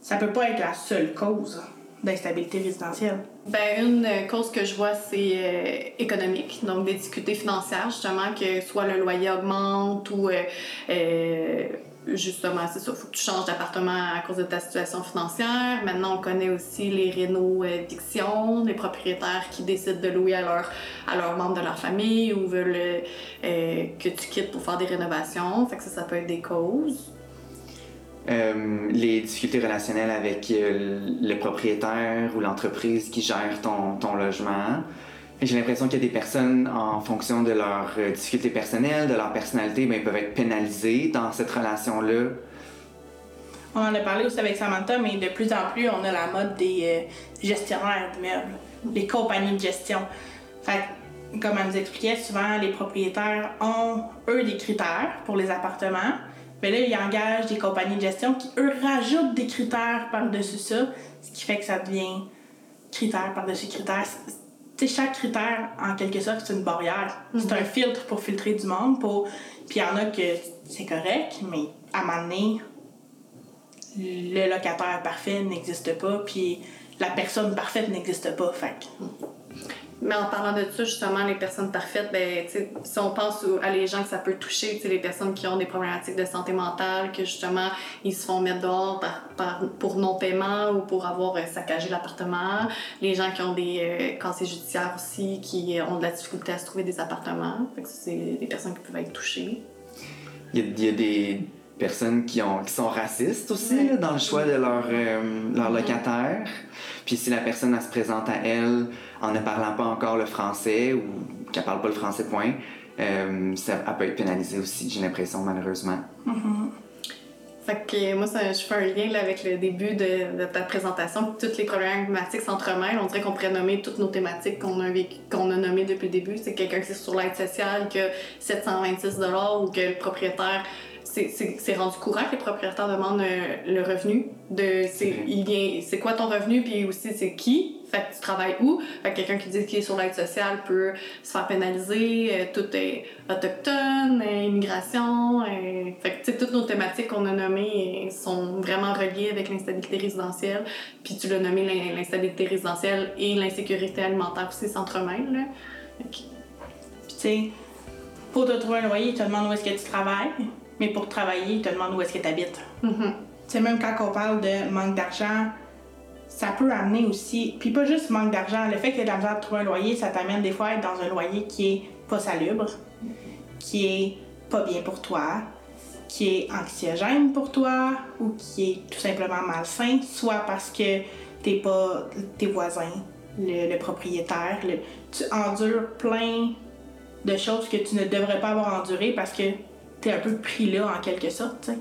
ça peut pas être la seule cause d'instabilité résidentielle. Ben, une euh, cause que je vois, c'est euh, économique, donc des difficultés financières, justement, que soit le loyer augmente ou euh, justement, c'est ça, faut que tu changes d'appartement à cause de ta situation financière. Maintenant, on connaît aussi les réno evictions, les propriétaires qui décident de louer à leurs à membres de leur famille ou veulent euh, euh, que tu quittes pour faire des rénovations. Fait que ça, ça peut être des causes. Euh, les difficultés relationnelles avec euh, le propriétaire ou l'entreprise qui gère ton, ton logement. J'ai l'impression qu'il y a des personnes, en fonction de leurs euh, difficultés personnelles, de leur personnalité, ils peuvent être pénalisés dans cette relation-là. On en a parlé aussi avec Samantha, mais de plus en plus, on a la mode des euh, gestionnaires d'immeubles, des compagnies de gestion. Fait comme elle nous expliquait, souvent, les propriétaires ont, eux, des critères pour les appartements. Mais là, ils engagent des compagnies de gestion qui, eux, rajoutent des critères par-dessus ça, ce qui fait que ça devient critère par-dessus critère. Tu sais, chaque critère, en quelque sorte, c'est une barrière. C'est un filtre pour filtrer du monde. Pour... Puis il y en a que c'est correct, mais à un moment donné, le locataire parfait n'existe pas, puis la personne parfaite n'existe pas. Fait Mais en parlant de ça, justement, les personnes parfaites, ben, si on pense à les gens que ça peut toucher, les personnes qui ont des problématiques de santé mentale, que justement, ils se font mettre dehors par, pour non-paiement ou pour avoir euh, saccagé l'appartement, les gens qui ont des euh, casiers judiciaires aussi, qui euh, ont de la difficulté à se trouver des appartements. C'est des personnes qui peuvent être touchées. Il y a des personnes qui, ont, qui sont racistes aussi là, dans le choix de leur, euh, leur locataire. Puis si la personne elle se présente à elle en ne parlant pas encore le français ou qu'elle parle pas le français point, euh, ça, elle peut être pénalisée aussi, j'ai l'impression malheureusement. Fait que moi, ça, je fais un lien là, avec le début de, de ta présentation. Toutes les problématiques s'entremêlent. On dirait qu'on pourrait nommer toutes nos thématiques qu'on a, vécu- qu'on a nommées depuis le début. C'est quelqu'un qui est sur l'aide sociale, qui a 726 ou que le propriétaire... C'est, rendu courant que les propriétaires demandent euh, le revenu. De, c'est, quoi ton revenu, puis aussi c'est qui? Fait que tu travailles où? Fait que quelqu'un qui dit qu'il est sur l'aide sociale peut se faire pénaliser. euh, tout est autochtone, euh, immigration. euh, fait que, toutes nos thématiques qu'on a nommées sont vraiment reliées avec l'instabilité résidentielle. Puis tu l'as nommé, l'in- l'instabilité résidentielle et l'insécurité alimentaire aussi s'entremêlent. Puis, tu sais, pour te trouver un loyer, ils te demandent où est-ce que tu travailles, mais pour travailler, ils te demandent où est-ce que tu habites. Mhm. Tu sais, même quand on parle de manque d'argent, ça peut amener aussi. Puis pas juste manque d'argent, le fait que tu de de trouver un loyer, ça t'amène des fois à être dans un loyer qui est pas salubre, qui est pas bien pour toi, qui est anxiogène pour toi ou qui est tout simplement malsain, soit parce que t'es pas tes voisins, le, le propriétaire, le- tu endures plein de choses que tu ne devrais pas avoir endurées parce que t'es un peu pris là en quelque sorte, tu sais.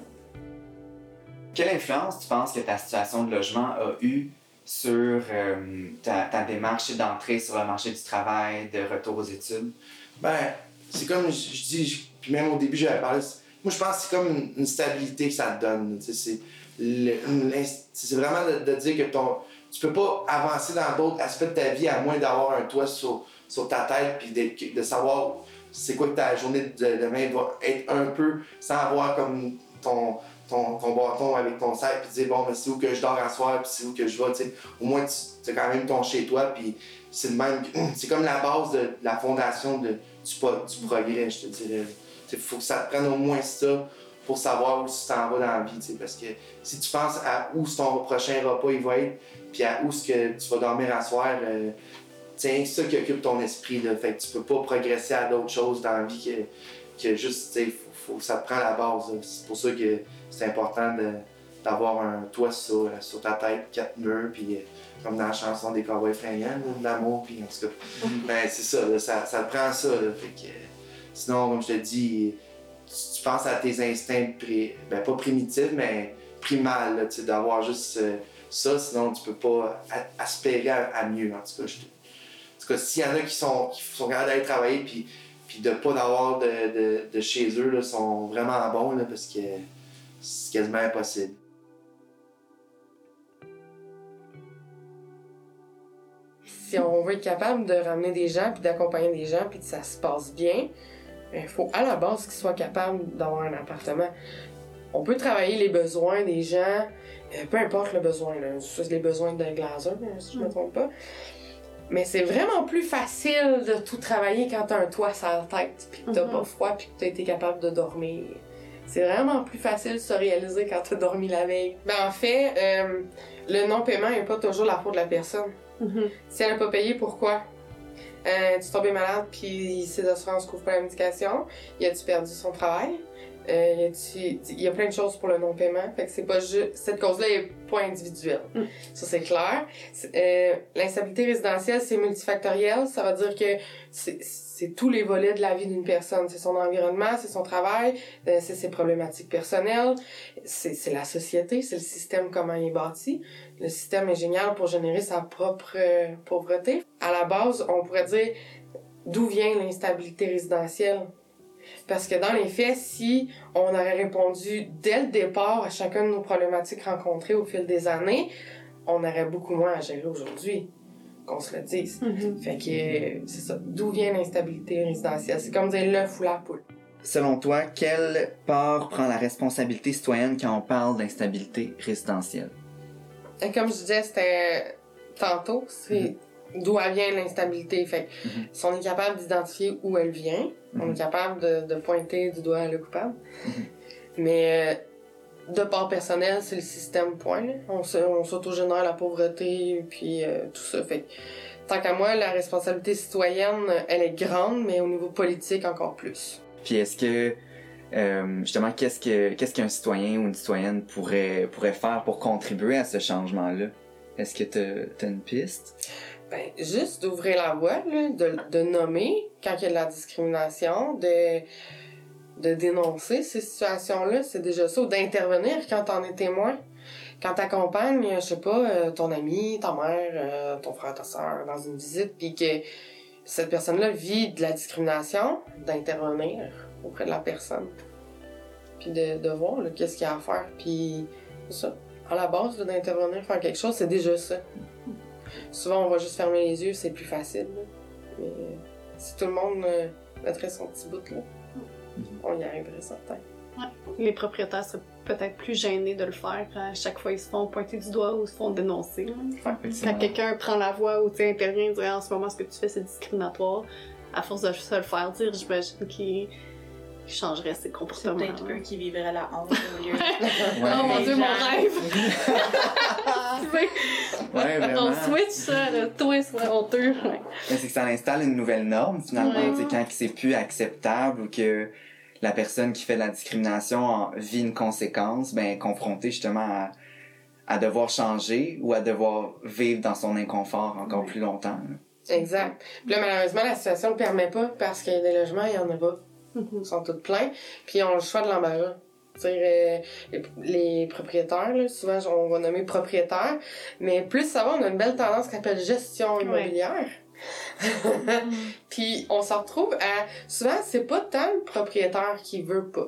Quelle influence tu penses que ta situation de logement a eu sur euh, ta, ta démarche d'entrée sur le marché du travail, de retour aux études? Ben, c'est comme je, je dis, je- puis même au début, j'avais parlé. Moi, je pense que c'est comme une, une stabilité que ça te donne. C'est vraiment de, de dire que ton, tu peux pas avancer dans d'autres aspects de ta vie à moins d'avoir un toit sur, sur ta tête puis de, de savoir c'est quoi que ta journée de demain va être un peu sans avoir comme ton, ton, ton bâton avec ton sac puis dire bon mais c'est où que je dors à soir puis c'est où que je vais tu sais. Au moins tu as quand même ton chez toi puis c'est même c'est comme la base de, la fondation de, du, progrès je te dirais. Il faut que ça te prenne au moins ça pour savoir où tu t'en vas dans la vie parce que si tu penses à où ton prochain repas il va être puis à où que tu vas dormir à soir euh, c'est ça qui occupe ton esprit. Là. Fait que tu peux pas progresser à d'autres choses dans la vie que, que juste, tu sais, faut, faut- ça te prend la base. C'est pour ça que c'est important d'avoir un toit sur, euh, sur ta tête, quatre murs, puis euh, comme dans la chanson des Cowboys fringants, l'amour, puis en tout cas. Ben, c'est ça, là, ça, ça te prend ça. Là. Fait que, euh, sinon, comme je te dis, tu, tu penses à tes instincts, pré- ben, pas primitifs, mais primal, là, tu sais, d'avoir juste euh, ça, sinon tu peux pas a- aspérer à, à mieux. En tout cas, je tout cas, s'il y en a qui sont, qui sont capables d'aller travailler puis, puis de pas d'avoir de, de, de chez eux, là, sont vraiment bons là, parce que c'est quasiment impossible. Si on veut être capable de ramener des gens, puis d'accompagner des gens, puis que ça se passe bien, il faut à la base qu'ils soient capables d'avoir un appartement. On peut travailler les besoins des gens, euh, peu importe le besoin, là, soit les besoins d'un glazer, si je me trompe pas. Mais c'est vraiment plus facile de tout travailler quand t'as un toit sur la tête, puis que t'as Mhm. pas froid, puis que t'as été capable de dormir. C'est vraiment plus facile de se réaliser quand t'as dormi la veille. Ben, en fait, euh, le non-paiement n'est pas toujours la faute de la personne. Mhm. Si elle n'a pas payé, pourquoi? Euh, tu tombes malade, puis ses assurances couvrent pas la médication. Il a-tu perdu son travail? Euh, il y a plein de choses pour le non-paiement. Fait que c'est pas juste. Cette cause-là est pas individuelle. Mm. Ça, c'est clair. Euh, L'instabilité résidentielle, c'est multifactoriel. Ça veut dire que c'est tous les volets de la vie d'une personne. C'est son environnement, c'est son travail, euh, c'est ses problématiques personnelles, c'est la société, c'est le système, comment il est bâti. Le système est génial pour générer sa propre pauvreté. À la base, on pourrait dire d'où vient l'instabilité résidentielle? Parce que dans les faits, si on aurait répondu dès le départ à chacune de nos problématiques rencontrées au fil des années, on aurait beaucoup moins à gérer aujourd'hui, qu'on se le dise. Mhm. Fait que euh, c'est ça. D'où vient l'instabilité résidentielle? C'est comme dire l'œuf ou la poule. Selon toi, quelle part prend la responsabilité citoyenne quand on parle d'instabilité résidentielle? Et comme je disais, c'était tantôt, c'est d'où elle vient l'instabilité. Fait Mhm. si on est capable d'identifier où elle vient, on Mhm. est capable de, de pointer du doigt le coupable. Mais euh, de part personnelle, c'est le système point. là. On s'autogénère la pauvreté, puis euh, tout ça. Fait tant qu'à moi, la responsabilité citoyenne, elle est grande, mais au niveau politique, encore plus. Puis est-ce que euh, justement qu'est-ce que qu'est-ce qu'un citoyen ou une citoyenne pourrait pourrait faire pour contribuer à ce changement-là? Est-ce que t'as t'as une piste? Ben, juste d'ouvrir la voie, de, nommer quand il y a de la discrimination, de, dénoncer ces situations-là, c'est déjà ça, ou d'intervenir quand t'en es témoin. Quand t'accompagnes, je sais pas, euh, ton ami, ta mère, euh, ton frère, ta soeur dans une visite, puis que cette personne-là vit de la discrimination, d'intervenir auprès de la personne. Puis de, de voir qu'est-ce qu'il y a à faire. Puis ça. À la base, d'intervenir, faire quelque chose, c'est déjà ça. Souvent, on va juste fermer les yeux, c'est plus facile. là. Mais euh, si tout le monde euh, mettrait son petit bout là, on y arriverait certain. Les propriétaires seraient peut-être plus gênés de le faire à chaque fois ils se font pointer du doigt ou se font dénoncer. Quand quelqu'un prend la voix ou intervient et dit en ce moment ce que tu fais c'est discriminatoire, à force de se le faire dire, j'imagine qu'il changerait ses C'est comportements. peut-être là. eux qui vivraient la honte au lieu. Ouais, Oh mon dieu, mon rêve! Tu sais, ouais, vraiment. On switch ça, là, toi, c'est honteux. Ouais. Mais c'est que ça installe une nouvelle norme, finalement. Ouais. Quand c'est plus acceptable ou que la personne qui fait de la discrimination en vit une conséquence, ben, confrontée justement à, à devoir changer ou à devoir vivre dans son inconfort encore plus longtemps. Exact. Puis là, malheureusement, la situation ne le permet pas parce qu'il y a des logements, il y en a pas. Ils sont tous pleins. Puis ils ont le choix de l'embarras. C'est-à-dire, euh, les, propriétaires, là, souvent on va nommer propriétaire, mais plus ça va, on a une belle tendance qui s'appelle gestion immobilière. Puis on s'en retrouve à. Souvent, c'est pas tant le propriétaire qui veut pas.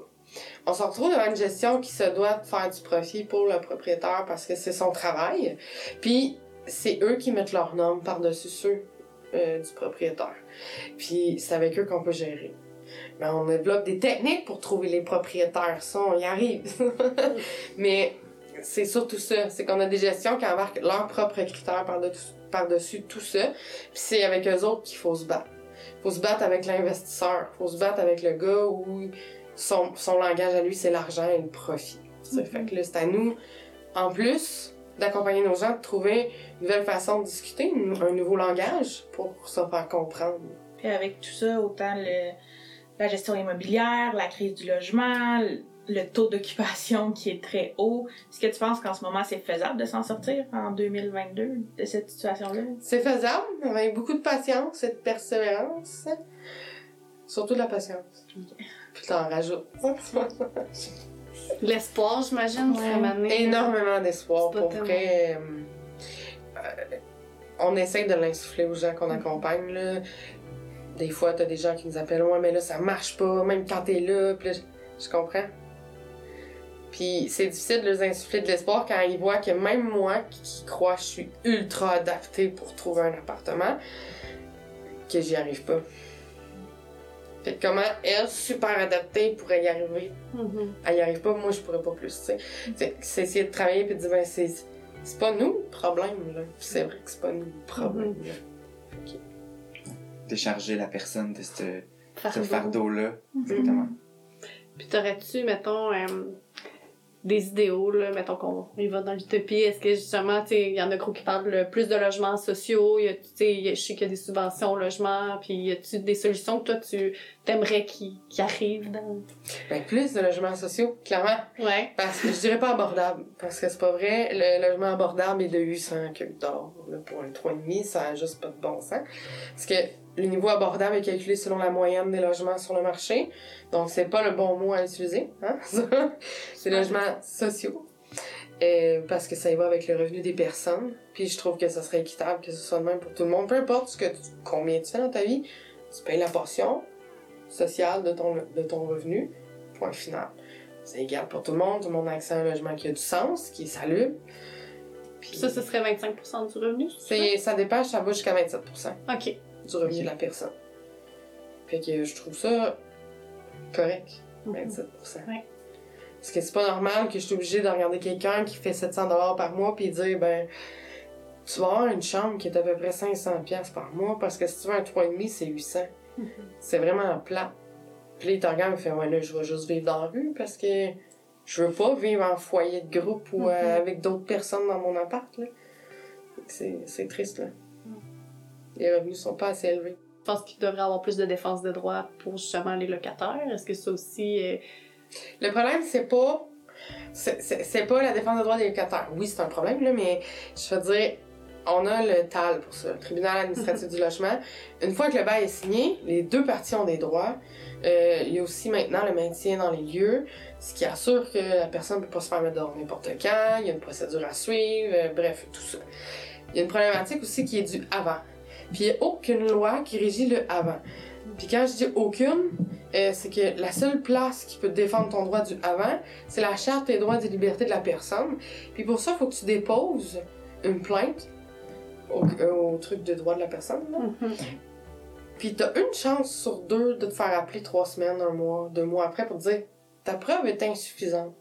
On se retrouve devant une gestion qui se doit de faire du profit pour le propriétaire parce que c'est son travail. Puis c'est eux qui mettent leurs normes par-dessus ceux euh, du propriétaire. Puis c'est avec eux qu'on peut gérer. Mais on développe des techniques pour trouver les propriétaires. Ça, on y arrive. Mais c'est surtout ça. C'est qu'on a des gestions qui embarquent leurs propres critères par-dessus tout ça. Puis c'est avec eux autres qu'il faut se battre. faut se battre avec l'investisseur. faut se battre avec le gars où son, son langage à lui, c'est l'argent et le profit. Ça fait que là, c'est à nous, en plus d'accompagner nos gens, de trouver une nouvelle façon de discuter, un nouveau langage pour se faire comprendre. Puis avec tout ça, autant le, la gestion immobilière, la crise du logement, le, taux d'occupation qui est très haut, est-ce que tu penses qu'en ce moment c'est faisable de s'en sortir en 2022 de cette situation-là? C'est faisable, avec beaucoup de patience et de persévérance. Surtout de la patience. Puis t'en rajoutes. L'espoir, j'imagine, mané. Énormément d'espoir pour vrai. euh, euh, on essaye de l'insuffler aux gens qu'on accompagne. Là. Des fois, t'as des gens qui nous appellent Ouais, mais là, ça marche pas, même quand t'es là. Puis là, je, comprends. Puis c'est difficile de les insuffler de l'espoir quand ils voient que même moi, qui, crois que je suis ultra adaptée pour trouver un appartement, que j'y arrive pas. Fait que comment elle, super adaptée, pourrait y arriver? Mhm. elle y arrive pas, moi je pourrais pas plus, tu sais. Fait que C'est essayer de travailler puis de dire, ben c'est, c'est pas nous le problème, là. C'est vrai que c'est pas nous le problème, là. Décharger la personne de ce, ce Fardeau. fardeau-là. Exactement. Puis t'aurais-tu, mettons, euh, des idéaux, là, mettons qu'on y va dans l'utopie, est-ce que justement, il y en a gros qui parlent le plus de logements sociaux, y a, je sais qu'il y a des subventions au logement, puis y a-tu des solutions que toi, tu t'aimerais qui qui arrivent dans... Ben, plus de logements sociaux, clairement. Ouais. Parce que je dirais pas abordable, parce que c'est pas vrai. Le logement abordable est de 800 que d'or. Pour un 3,5, ça a juste pas de bon sens. Parce que le niveau abordable est calculé selon la moyenne des logements sur le marché. Donc, c'est pas le bon mot à utiliser. Hein? ça. c'est logements sociaux. Euh, parce que ça y va avec le revenu des personnes. Puis je trouve que ça serait équitable que ce soit le même pour tout le monde. Peu importe ce que tu- combien tu fais dans ta vie, tu payes la portion sociale de ton, de ton revenu. Point final. C'est égal pour tout le monde. Tout le monde a accès à un logement qui a du sens, qui est salubre. Puis Ça, ce serait 25% du revenu, c'est, ça? dépêche, ça va jusqu'à 27 ça? OK. Du revenu de la personne. Fait que je trouve ça correct, 27 Ouais. Parce que c'est pas normal que je suis obligée de regarder quelqu'un qui fait 700 par mois puis dire, ben, tu vas avoir une chambre qui est à peu près 500 par mois parce que si tu veux un 3,5, c'est 800. C'est vraiment plat. Puis là, il te regarde et fait, ouais, là, je vais juste vivre dans la rue parce que je veux pas vivre en foyer de groupe ou euh, Mhm. avec d'autres personnes dans mon appart, là. Fait que C'est, c'est triste, là. Les revenus sont pas assez élevés. Je pense qu'il devrait avoir plus de défense de droits pour justement les locataires? Est-ce que ça aussi... euh, Le problème, c'est pas. C'est, pas la défense des droits des locataires. Oui, c'est un problème, là, mais je veux dire, on a le TAL pour ça, le tribunal administratif du logement. Une fois que le bail est signé, les deux parties ont des droits. Euh, il y a aussi maintenant le maintien dans les lieux, ce qui assure que la personne ne peut pas se faire mettre dehors n'importe quand, il y a une procédure à suivre, euh, bref, tout ça. Il y a une problématique aussi qui est du avant. Puis il n'y a aucune loi qui régit le avant. Puis quand je dis aucune, euh, c'est que la seule place qui peut défendre ton droit du avant, c'est la Charte des droits et des libertés de la personne. Puis pour ça, il faut que tu déposes une plainte au, euh, au truc de droit de la personne. là. Puis t'as une chance sur deux de te faire appeler trois semaines, un mois, deux mois après pour te dire ta preuve est insuffisante.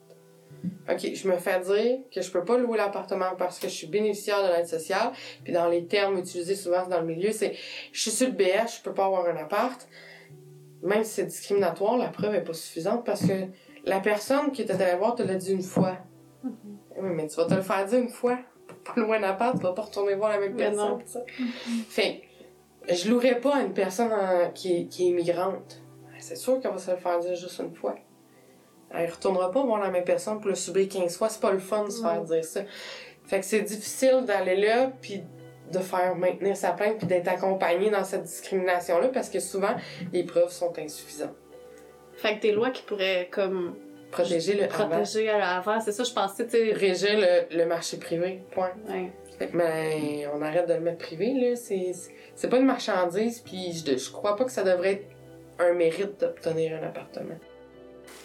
Ok, je me fais dire que je peux pas louer l'appartement parce que je suis bénéficiaire de l'aide sociale. Puis dans les termes utilisés souvent dans le milieu, c'est je suis sur le BS, je peux pas avoir un appart. Même si c'est discriminatoire, la preuve est pas suffisante parce que la personne qui était allée voir te l'a dit une fois. Oui, mais tu vas te le faire dire une fois. Pour pas louer un appart, tu vas pas retourner voir la même Mais personne. non. ça. Fait que je louerais pas à une personne qui, est, qui est immigrante. C'est sûr qu'elle va se le faire dire juste une fois. Elle retournera pas voir la même personne pour le subir 15 fois. C'est pas le fun de se faire dire ça. Fait que c'est difficile d'aller là puis de faire maintenir sa plainte puis d'être accompagné dans cette discrimination-là parce que souvent, les preuves sont insuffisantes. Fait que des lois qui pourraient comme Protéger le avant. protéger à l'avant, c'est ça, je pensais, tu sais. Régir le, le marché privé, point. Ouais. Que, ben, on arrête de le mettre privé, là. C'est pas une marchandise, puis je, je crois pas que ça devrait être un mérite d'obtenir un appartement.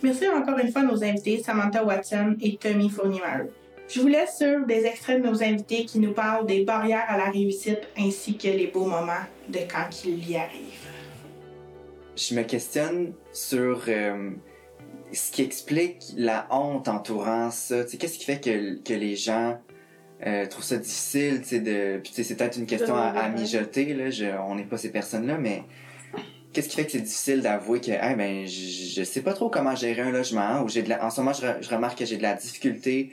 Merci encore une fois à nos invités, Samantha Watson et Tommy Fournier-Maheu. Je vous laisse sur des extraits de nos invités qui nous parlent des barrières à la réussite ainsi que les beaux moments de quand ils y arrivent. je me questionne sur euh, ce qui explique la honte entourant ça. Qu'est-ce qui fait que, que les gens euh, trouvent ça difficile, de... Puis c'est peut-être une question à, à mijoter, là, je, on n'est pas ces personnes-là, mais qu'est-ce qui fait que c'est difficile d'avouer que, hey, ben, je, je sais pas trop comment gérer un logement, ou j'ai de la... En ce moment, je, re- je remarque que j'ai de la difficulté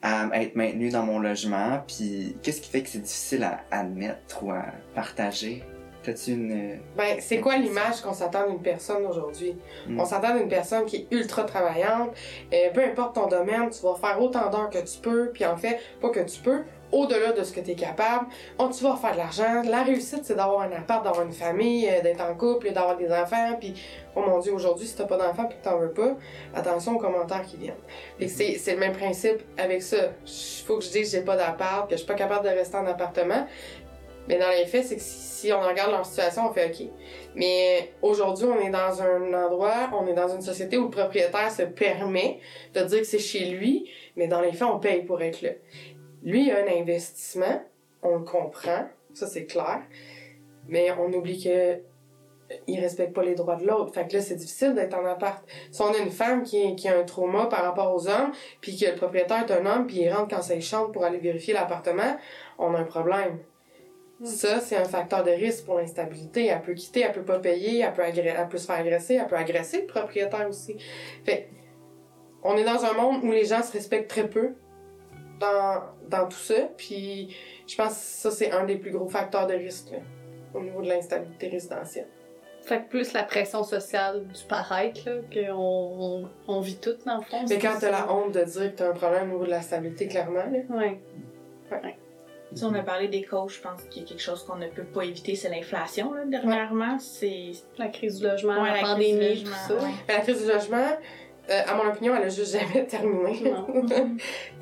à être maintenu dans mon logement, puis qu'est-ce qui fait que c'est difficile à admettre ou à partager? T'as-tu une... Ben, c'est quoi l'image qu'on s'attend d'une personne aujourd'hui? Mm. On s'attend d'une personne qui est ultra travaillante. Euh, peu importe ton domaine, tu vas faire autant d'heures que tu peux, puis en fait, pas que tu peux, au-delà de ce que tu es capable. On, tu vas faire de l'argent. La réussite, c'est d'avoir un appart, d'avoir une famille, euh, d'être en couple, d'avoir des enfants, puis oh mon Dieu, aujourd'hui, si t'as pas d'enfants puis que t'en veux pas, attention aux commentaires qui viennent. C'est le même principe avec ça. Il faut que je dise que j'ai pas d'appart, que je suis pas capable de rester en appartement. Mais dans les faits, c'est que si, si on regarde leur situation, on fait OK. Mais aujourd'hui, on est dans un endroit, on est dans une société où le propriétaire se permet de dire que c'est chez lui, mais dans les faits, on paye pour être là. Lui, il a un investissement, on le comprend, ça c'est clair, mais on oublie que il respecte pas les droits de l'autre. Fait que là, c'est difficile d'être en appart. Si on a une femme qui, qui a un trauma par rapport aux hommes, puis que le propriétaire est un homme, puis il rentre quand ça chante pour aller vérifier l'appartement, on a un problème. Ça, c'est un facteur de risque pour l'instabilité. Elle peut quitter, elle peut pas payer, elle peut, elle peut se faire agresser, elle peut agresser le propriétaire aussi. Fait on est dans un monde où les gens se respectent très peu dans, dans tout ça. Puis je pense que ça, c'est un des plus gros facteurs de risque là, au niveau de l'instabilité résidentielle. Fait que plus la pression sociale du paraître, qu'on on, on vit toutes, dans le fond. Mais quand t'as la honte de dire que t'as un problème au niveau de la stabilité, clairement, là, Ouais. Si on a parlé des causes, je pense qu'il y a quelque chose qu'on ne peut pas éviter, c'est l'inflation. là, Dernièrement, c'est La crise du logement, Ouais, la, pandémie, logement, tout ça. ouais. la crise du logement, euh, à mon opinion, elle a juste jamais terminé.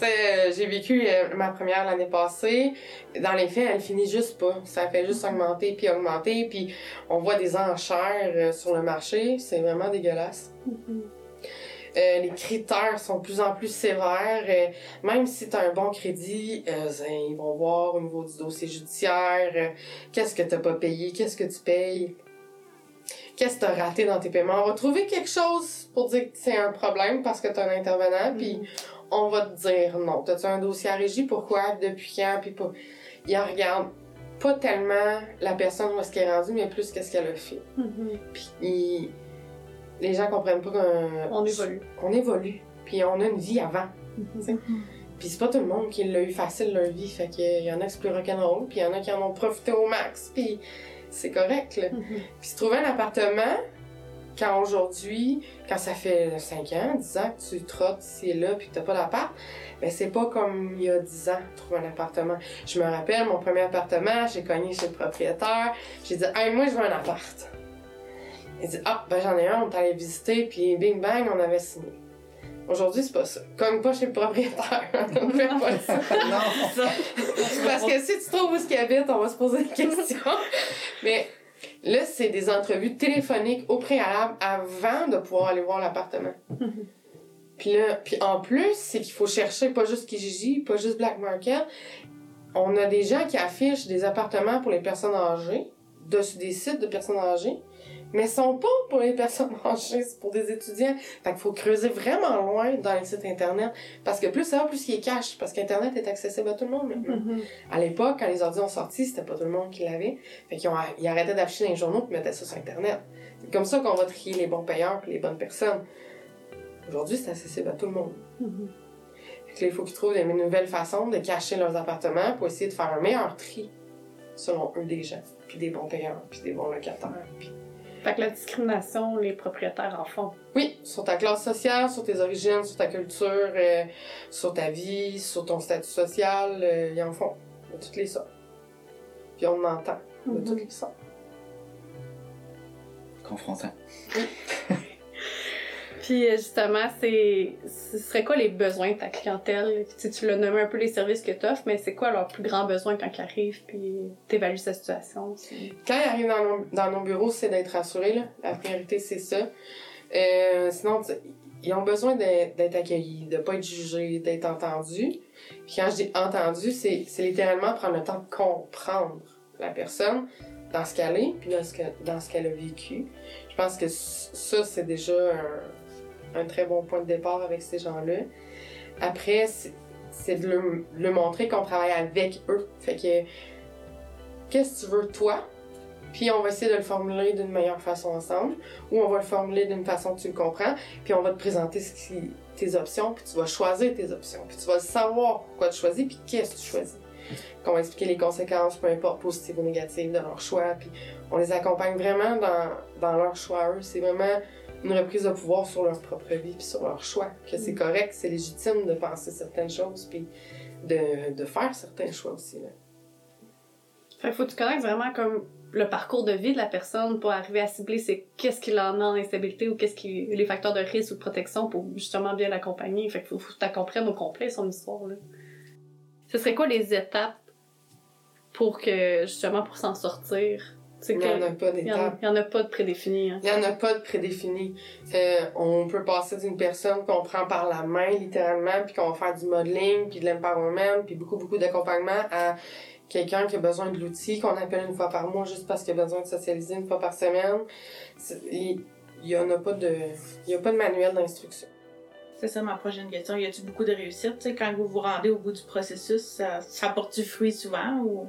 Euh, j'ai vécu euh, ma première l'année passée. Dans les faits, elle finit juste pas. Ça fait juste augmenter puis augmenter. Puis on voit des enchères sur le marché. C'est vraiment dégueulasse. Euh, les critères sont de plus en plus sévères. Même si tu as un bon crédit, ben, ils vont voir au niveau du dossier judiciaire qu'est-ce que tu pas payé, qu'est-ce que tu payes, qu'est-ce que tu as raté dans tes paiements? On va trouver quelque chose pour dire que c'est un problème parce que tu un intervenant, puis on va te dire non. T'as-tu un dossier à régie? Pourquoi? Depuis quand? Puis pas. Ils regardent pas tellement la personne où est-ce qu'elle est rendue, mais plus qu'est-ce qu'elle a fait. Mhm. Puis les gens comprennent pas qu'on On évolue. on évolue. Puis on a une vie avant. Mhm. Puis c'est pas tout le monde qui l'a eu facile leur vie. Fait qu'il y en a qui c'est plus rock'n'roll, puis il y en a qui en ont profité au max. Puis c'est correct, là. Mhm. Puis se trouver un appartement, quand aujourd'hui, quand ça fait 5 ans, 10 ans que tu trottes ici et là, puis que t'as pas d'appart, ben c'est pas comme il y a 10 ans, trouver un appartement. Je me rappelle, mon premier appartement, j'ai cogné chez le propriétaire, j'ai dit « Hey, moi, je veux un appart. » Il dit « Ah, ben j'en ai un, on est allé visiter, puis bing bang, on avait signé. » Aujourd'hui, c'est pas ça. Cogne pas chez le propriétaire. Fais pas ça. Parce que si tu trouves où ce qu'il habite, on va se poser des questions. Mais là, c'est des entrevues téléphoniques au préalable avant de pouvoir aller voir l'appartement. Puis là, puis en plus, c'est qu'il faut chercher pas juste Kijiji, pas juste Black Market. On a des gens qui affichent des appartements pour les personnes âgées, dessus des sites de personnes âgées, mais sont pas pour les personnes âgées, c'est pour des étudiants. Fait qu'il faut creuser vraiment loin dans les sites internet. Parce que plus ça va, plus il est cash. Parce qu'Internet est accessible à tout le monde maintenant. Mhm. À l'époque, quand les ordi ont sorti, c'était pas tout le monde qui l'avait. Fait qu'ils ils arrêtaient d'afficher dans les journaux puis mettaient ça sur Internet. C'est comme ça qu'on va trier les bons payeurs puis les bonnes personnes. Aujourd'hui, c'est accessible à tout le monde. Mhm. Fait que là, il faut qu'ils trouvent des nouvelles façons de cacher leurs appartements pour essayer de faire un meilleur tri selon eux des gens, puis des bons payeurs, puis des bons locataires. puis- Fait que la discrimination, les propriétaires en font. Oui, sur ta classe sociale, sur tes origines, sur ta culture, euh, sur ta vie, sur ton statut social, euh, ils en font de toutes les sortes. Puis on en entend de Mhm. toutes les sortes. Confrontant. Puis euh, justement, c'est ce serait quoi les besoins de ta clientèle? Tu, tu l'as nommé un peu les services que tu offres, mais c'est quoi leurs plus grands besoins quand ils arrivent puis t'évalues sa situation? Quand ils arrivent dans nos, dans nos bureaux, c'est d'être rassurés. Là. La priorité, c'est ça. Euh, sinon, ils ont besoin d'être accueillis, de pas être jugés, d'être entendus. Puis quand je dis entendu, c'est littéralement prendre le temps de comprendre la personne dans ce qu'elle est, puis dans ce qu'elle a vécu. Je pense que ça, c'est déjà un, un très bon point de départ avec ces gens-là. Après, c'est de leur montrer qu'on travaille avec eux. Fait que, qu'est-ce que tu veux toi? Puis on va essayer de le formuler d'une meilleure façon ensemble, ou on va le formuler d'une façon que tu le comprends, puis on va te présenter tes options, puis tu vas choisir tes options, puis tu vas savoir pourquoi tu choisis, puis qu'est-ce que tu choisis. Qu'on va expliquer les conséquences, peu importe positives ou négatives, de leur choix, puis on les accompagne vraiment dans, dans leur choix eux. C'est vraiment une reprise de pouvoir sur leur propre vie, puis sur leur choix. Que c'est correct, c'est légitime de penser certaines choses, puis de, de faire certains choix aussi. Là. Fait faut que tu connaisses vraiment comme le parcours de vie de la personne pour arriver à cibler c'est qu'est-ce qu'il en a en instabilité ou qu'est-ce qui les facteurs de risque ou de protection pour justement bien l'accompagner. Fait qu'il faut, faut que tu comprennes au complet son histoire là. Ce serait quoi les étapes pour que justement pour s'en sortir? Il n'y en a pas il y, en, d'étape. il y en a pas de prédéfini. Hein. Il n'y en a pas de prédéfini. Euh, on peut passer d'une personne qu'on prend par la main, littéralement, puis qu'on va faire du modeling, puis de l'empowerment, puis beaucoup, beaucoup d'accompagnement à quelqu'un qui a besoin de l'outil, qu'on appelle une fois par mois juste parce qu'il a besoin de socialiser une fois par semaine. Il n'y en a pas de, il y a pas de manuel d'instruction. C'est ça ma prochaine question. Y a-t-il beaucoup de réussite? Quand vous vous rendez au bout du processus, ça, ça porte du fruit souvent ou?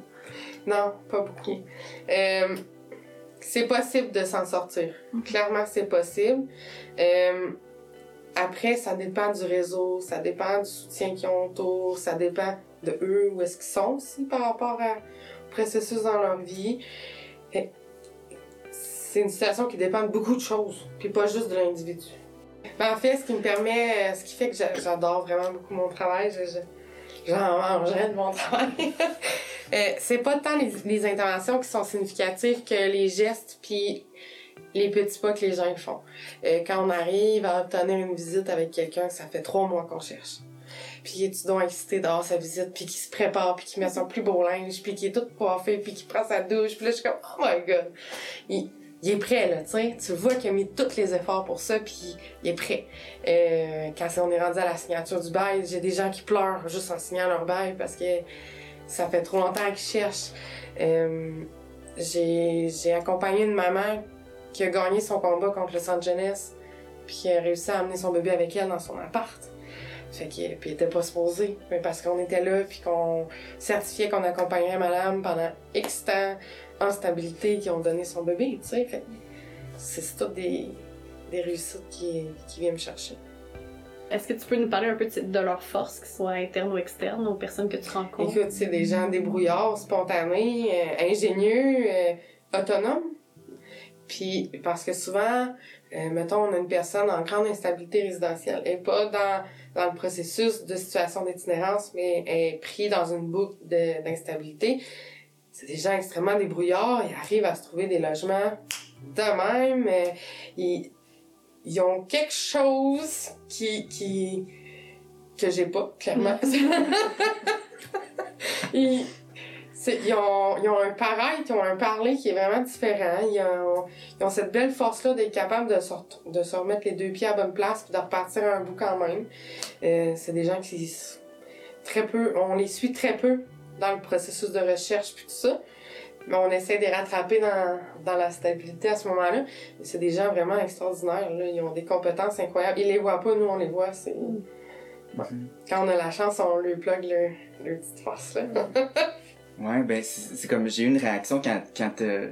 Non, pas beaucoup. Euh, c'est possible de s'en sortir. Clairement, c'est possible. Euh, après, ça dépend du réseau, ça dépend du soutien qu'ils ont autour, ça dépend de eux, où est-ce qu'ils sont aussi par rapport à- au processus dans leur vie. C'est une situation qui dépend de beaucoup de choses, puis pas juste de l'individu. Ben, en fait, ce qui me permet, ce qui fait que j'a- j'adore vraiment beaucoup mon travail, je- je- j'en mangerais de mon travail. Euh, c'est pas tant les, interventions qui sont significatives que les gestes puis les petits pas que les gens font. Euh, quand on arrive à obtenir une visite avec quelqu'un, ça fait trois mois qu'on cherche. Puis qui est donc excité d'avoir sa visite, puis qui se prépare, puis qui met son plus beau linge, puis qui est tout coiffé, puis qui prend sa douche, puis là je suis comme oh my god. Il est prêt là, tu sais. Tu vois qu'il a mis tous les efforts pour ça, puis il est prêt. Euh, quand on est rendu à la signature du bail, j'ai des gens qui pleurent juste en signant leur bail parce que ça fait trop longtemps qu'ils cherchent. Euh, j'ai accompagné une maman qui a gagné son combat contre le centre jeunesse, puis qui a réussi à amener son bébé avec elle dans son appart. Fait que, puis était pas supposée, mais parce qu'on était là, puis qu'on certifiait qu'on accompagnerait madame pendant X temps en stabilité, qui ont donné son bébé, tu sais. C'est tout des, des réussites qui, qui viennent me chercher. Est-ce que tu peux nous parler un peu de, leurs forces, qu'elles soient internes ou externes, aux personnes que tu rencontres? Écoute, c'est des gens débrouillards, spontanés, euh, ingénieux, euh, autonomes. Puis, parce que souvent, euh, mettons, on a une personne en grande instabilité résidentielle. Elle n'est pas dans, dans le processus de situation d'itinérance, mais elle est prise dans une boucle d'instabilité. C'est des gens extrêmement débrouillards. Ils arrivent à se trouver des logements de même. euh, ils, ils ont quelque chose qui, qui, que j'ai pas, clairement. ils, ils, ont, ils ont un pareil, ils ont un parler qui est vraiment différent. Ils ont, ils ont cette belle force-là d'être capables de se, de se remettre les deux pieds à la bonne place puis de repartir un bout quand même. Euh, c'est des gens qui, très peu, on les suit très peu dans le processus de recherche puis tout ça. Mais on essaie de les rattraper dans, dans la stabilité à ce moment-là. C'est des gens vraiment extraordinaires. Là. Ils ont des compétences incroyables. Ils les voient pas, nous on les voit. C'est... Quand on a la chance, on leur plug leur, leur petite force. Là. Ouais, ben c'est c'est comme j'ai eu une réaction quand quand t'as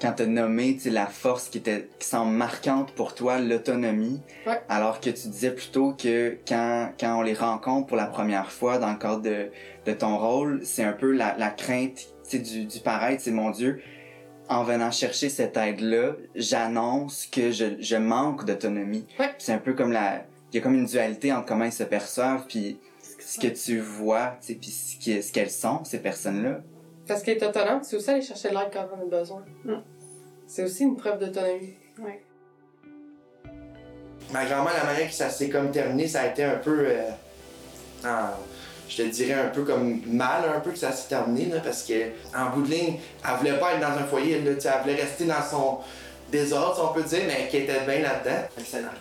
quand t'as nommé la force qui était qui semble marquante pour toi, l'autonomie, Ouais. alors que tu disais plutôt que quand quand on les rencontre pour la première fois dans le cadre de de ton rôle, c'est un peu la la crainte du du paraître, c'est mon Dieu. En venant chercher cette aide-là, j'annonce que je, je manque d'autonomie. Ouais. C'est un peu comme la, il y a comme une dualité entre comment ils se perçoivent, puis ce que tu vois, puis ce qu'elles sont, ces personnes-là. Parce qu'être autonome, c'est aussi aller chercher de l'aide quand on a besoin. Mm. C'est aussi une preuve d'autonomie. Ma grand-mère, la manière que ça s'est comme terminé, ça a été un peu. euh, en- je te dirais un peu comme mal, un peu que ça s'est terminé, là, parce que en bout de ligne, elle voulait pas être dans un foyer, là, elle voulait rester dans son désordre, si on peut dire, mais qu'elle était bien là-dedans.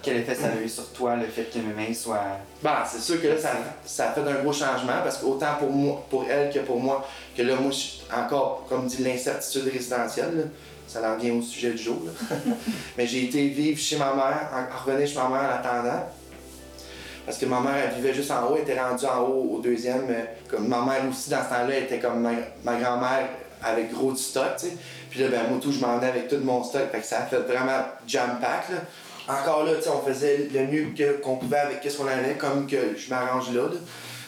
Quel effet ça a eu sur toi, le fait que mes mains soient... Bon, c'est sûr que là, ça, ça a fait un gros changement parce qu'autant pour moi, pour elle que pour moi, que là, moi, je suis encore, comme dit, l'incertitude résidentielle. Ça en vient au sujet du jour. Mais j'ai été vivre chez ma mère, en, revenir chez ma mère en attendant. Parce que ma mère, elle vivait juste en haut, elle était rendue en haut au deuxième. euh, Comme ma mère aussi, dans ce temps-là, était comme ma, grand-mère avec gros stock. Puis là, ben, moi, tout, je m'en avec tout mon stock. Fait que ça a fait vraiment jam-pack. Encore là, tu on faisait le mieux qu'on pouvait avec ce qu'on avait, comme que je m'arrange là, là.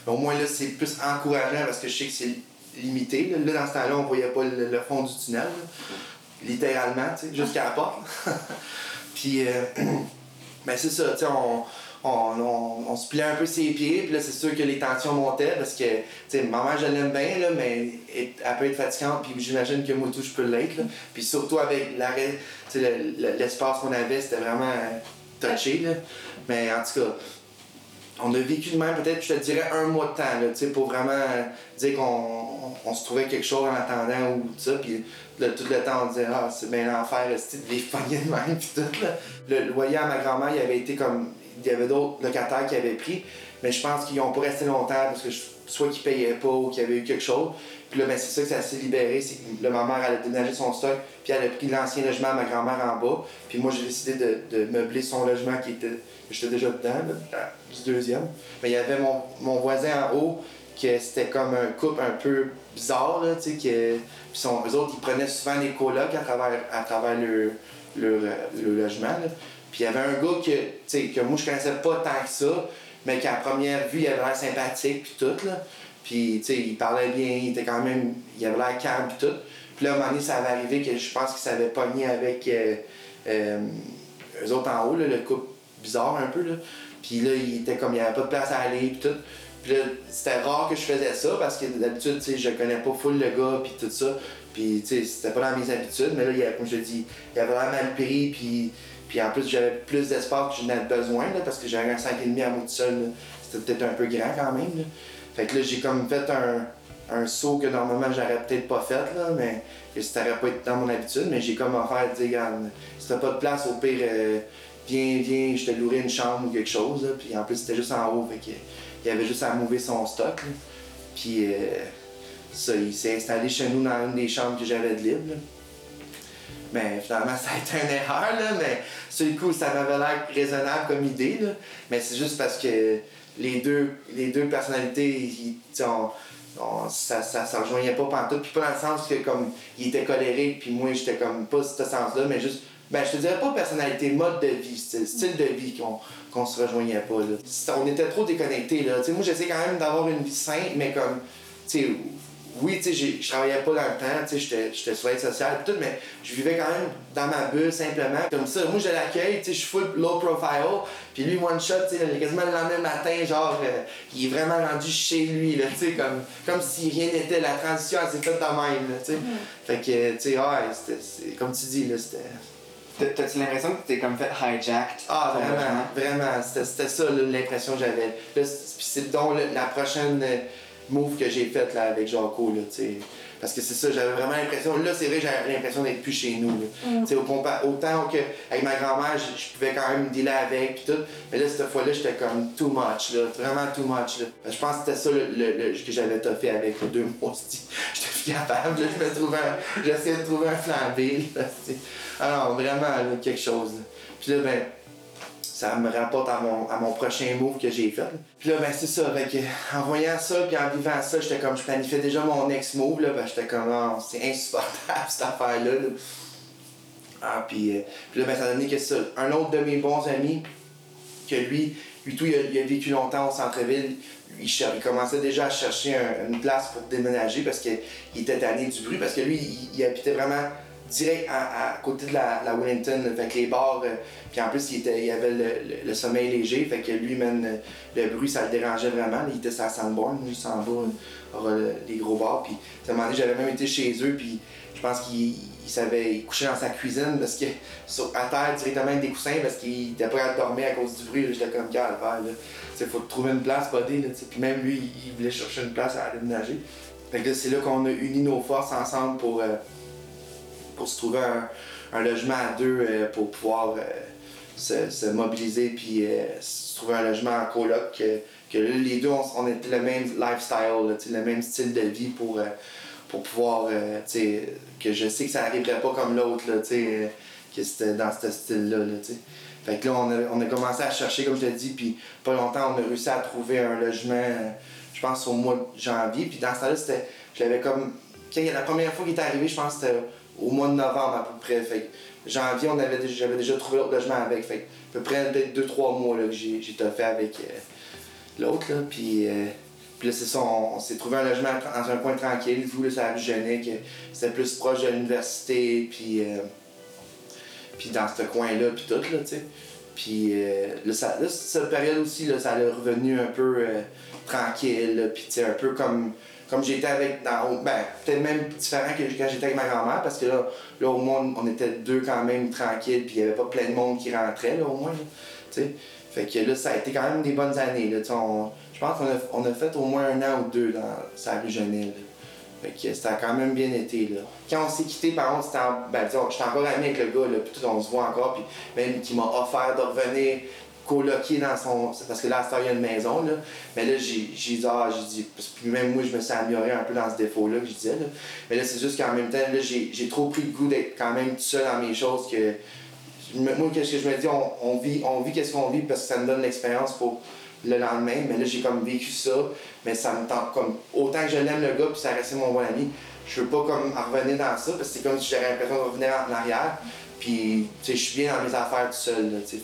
Mais au moins, là, c'est plus encourageant parce que je sais que c'est limité. Là, dans ce temps-là, on voyait pas le, fond du tunnel, littéralement, jusqu'à la porte. Puis, euh, ben c'est ça, on, on, on, on se pliait un peu ses pieds, puis là, c'est sûr que les tensions montaient parce que, tu sais, ma mère, je l'aime bien, là, mais elle, peut être fatigante, puis j'imagine que moi, tout, je peux l'être. Puis surtout avec l'arrêt, l'espace qu'on avait, c'était vraiment euh, touché, là. Mais en tout cas, on a vécu de même, peut-être, je te dirais, un mois de temps, pour vraiment dire qu'on on, se trouvait quelque chose en attendant ou tout ça, puis tout le temps, on disait, ah, c'est bien l'enfer, c'est de pogner de même, puis tout, là. Le loyer à ma grand-mère, il avait été comme, il y avait d'autres locataires qui avaient pris, mais je pense qu'ils n'ont pas resté longtemps parce que je- soit qu'ils payaient pas ou qu'il y avait eu quelque chose. Puis là, ben, c'est ça que ça s'est libéré, c'est que ma mère, elle a déménagé son stock, puis elle a pris l'ancien logement à ma grand-mère en bas. Puis moi, j'ai décidé de meubler son logement qui était. J'étais déjà dedans, dans- du deuxième. Mais il y avait mon, mon voisin en haut, que c'était comme un couple un peu bizarre, là, tu sais, que. Puis eux autres, ils prenaient souvent des colocs à travers, à travers le logement, là. Puis il y avait un gars que, tu sais, que moi, je connaissais pas tant que ça, mais qu'à première vue, il avait l'air sympathique, puis tout, là. Puis, tu sais, il parlait bien, il était quand même. Il avait l'air calme, puis tout. Puis là, à un moment donné, ça avait arrivé que je pense qu'il s'avait pogné avec euh, euh, eux autres en haut, là, le couple bizarre un peu, là. Puis là, il était comme, il n'y avait pas de place à aller, puis tout. Puis là, c'était rare que je faisais ça parce que d'habitude, tu sais, je connais pas full le gars, puis tout ça. Puis, tu sais, c'était pas dans mes habitudes, mais là, il, comme je dis, il avait l'air mal pris, puis, puis en plus, j'avais plus d'espace que j'en avais besoin, là, parce que j'avais un 5,5 à moi tout seul. C'était peut-être un peu grand quand même. Fait que là, j'ai comme fait un, un saut que normalement, j'aurais peut-être pas fait, là, mais que ça n'aurait pas été dans mon habitude, mais j'ai comme offert dire, regarde, si t'as pas de place, au pire, euh, viens, viens, je te louerai une chambre ou quelque chose. Puis en plus, c'était juste en haut, fait que il avait juste à mouver son stock. Puis euh, ça, il s'est installé chez nous dans une des chambres que j'avais de libre. Mais finalement, ça a été une erreur, là, mais sur le coup, ça m'avait l'air raisonnable comme idée. Mais c'est juste parce que les deux, les deux personnalités, ils, on- ça, ça, ça rejoignait pas pantoute. Puis pas dans le sens que comme il était colérique, puis moi j'étais comme pas ce sens-là, mais juste, ben je te dirais pas personnalité, mode de vie, style, style de vie qu'on qu'on se rejoignait pas. Là. On était trop déconnectés. Là. Moi j'essaie quand même d'avoir une vie simple, mais comme, tu sais, oui, tu sais, je travaillais pas dans le temps, tu sais, j'étais- sur l'aide sociale et tout, mais je vivais quand même dans ma bulle simplement. Comme ça, moi je l'accueille, tu sais, je suis full low profile, puis lui one shot, tu sais, quasiment le lendemain matin, genre, euh, il est vraiment rendu chez lui, là, tu sais, comme, comme si rien n'était, la transition elle s'est faite de même, tu sais. Fait que, tu sais, ouais, comme tu dis, là, c'était. T'as- T'as-tu l'impression que t'es comme fait hijacked? Ah, vraiment, vraiment. C'était, ça l'impression que j'avais. Puis c'est donc la prochaine euh, move que j'ai faite là, avec Jaco, là, tu sais. Parce que c'est ça, j'avais vraiment l'impression. Là, c'est vrai que j'avais l'impression d'être plus chez nous. sais, au compa- autant que avec ma grand-mère, je, je pouvais quand même dealer avec puis tout. Mais là, cette fois-là, j'étais comme too much, là. Vraiment too much, là. Je pense que c'était ça le, le- le- que j'avais toffé avec les deux mois. J'étais plus capable, là. Je me trouvais un- J'essayais de trouver un flambé, là. Alors, vraiment, là, quelque chose. Puis là, ben, ça me rapporte à mon, à mon prochain move que j'ai fait. Puis là, ben c'est ça. Que, en voyant ça, puis en vivant ça, j'étais comme, je planifiais déjà mon next move, là. Ben, j'étais comme, Ah, c'est insupportable, cette affaire-là. là. Ah, puis, euh, puis là, ben, ça a donné que ça. Un autre de mes bons amis, que lui, lui tout, il a, vécu longtemps au centre-ville. Il, il commençait déjà à chercher un- une place pour déménager parce qu'il était tanné du bruit, parce que lui, il habitait vraiment direct à, à côté de la, Wellington. Fait que les bars, euh, puis en plus, il, était, il avait le, le- le sommeil léger, fait que lui, man, euh, le bruit, ça le dérangeait vraiment. Il était la Sanborn, lui, juste en bas, aura le- les gros bars. Puis, à un moment donné, j'avais même été chez eux, puis je pense qu'il il savait, il couchait dans sa cuisine parce que sur, à terre directement avec des coussins parce qu'il était pas à dormir à cause du bruit. J'étais comme calme, là. Il faut trouver une place, buddy. Là, puis même lui, il- voulait chercher une place à déménager. Fait que c'est là qu'on a uni nos forces ensemble pour, euh, pour se trouver un, un logement à deux euh, pour pouvoir euh, se, se mobiliser puis euh, se trouver un logement en coloc. Que, que les deux, on, on était le même lifestyle, le même style de vie pour, pour pouvoir, que je sais que ça n'arriverait pas comme l'autre, que c'était dans ce style-là, là. Fait que là, on a, on a commencé à chercher, comme je l'ai dit, puis pas longtemps, on a réussi à trouver un logement, je pense, au mois de janvier. Puis dans ce temps-là, c'était, je comme, quand la première fois qu'il est arrivé, je pense que c'était au mois de novembre à peu près. Fait janvier, on avait, j'avais déjà trouvé l'autre logement avec. Fait à peu près peut-être deux, trois mois là, que j'ai, j'ai avec euh, l'autre, là. Puis, euh, puis là, c'est ça, on, s'est trouvé un logement dans un coin tranquille, vous, là, ça a Genet, que c'était plus proche de l'université, puis, euh, puis dans ce coin-là, puis tout, là, tu sais. Puis là, ça, là, cette période aussi, là, ça l'a revenu un peu tranquille, puis un peu comme, comme j'étais avec, dans, ben, peut-être même différent que quand j'étais avec ma grand-mère, parce que là, là, au moins, on était deux quand même tranquilles, puis il n'y avait pas plein de monde qui rentrait, là, au moins, là. Fait que là, ça a été quand même des bonnes années, je pense qu'on a, on a fait au moins un an ou deux dans sa rue. Fait que ça a quand même bien été, là. Quand on s'est quitté, par contre, c'était en- ben, disons, j'étais encore ami avec le gars, là, puis tout, on se voit encore, puis même qui m'a offert de revenir dans son. Parce que là, il y a une maison, là. Mais là, j'ai dit, ah, Puis même moi, je me suis amélioré un peu dans ce défaut-là que je disais, là. Mais là, c'est juste qu'en même temps, là, j'ai trop pris le goût d'être quand même tout seul dans mes choses que. Moi, qu'est-ce que je me dis, on, vit, on vit qu'est-ce qu'on vit parce que ça me donne l'expérience pour le lendemain. Mais là, j'ai comme vécu ça, mais ça me tente comme. Autant que je l'aime le gars, puis ça restait mon bon ami, je veux pas comme en revenir dans ça parce que c'est comme si j'avais l'impression de revenir en arrière. Puis, tu sais, je suis bien dans mes affaires tout seul, tu sais.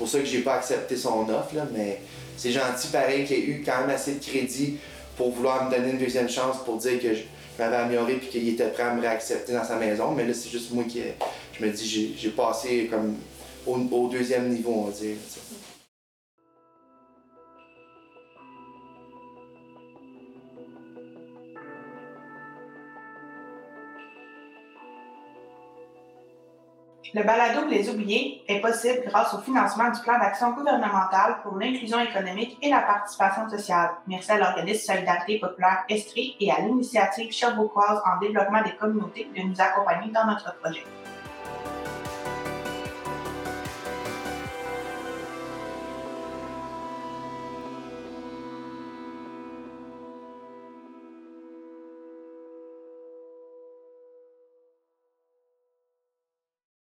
C'est pour ça que j'ai pas accepté son offre, là, mais c'est gentil, pareil, qu'il ait eu quand même assez de crédit pour vouloir me donner une deuxième chance pour dire que je m'avais amélioré puis qu'il était prêt à me réaccepter dans sa maison. Mais là, c'est juste moi qui. Je me dis, j'ai- passé comme au, deuxième niveau, on va dire. Le balado Les Oubliés est possible grâce au financement du plan d'action gouvernemental pour l'inclusion économique et la participation sociale. Merci à l'organisme Solidarité populaire Estrie et à l'initiative Sherbrookeoise en développement des communautés de nous accompagner dans notre projet.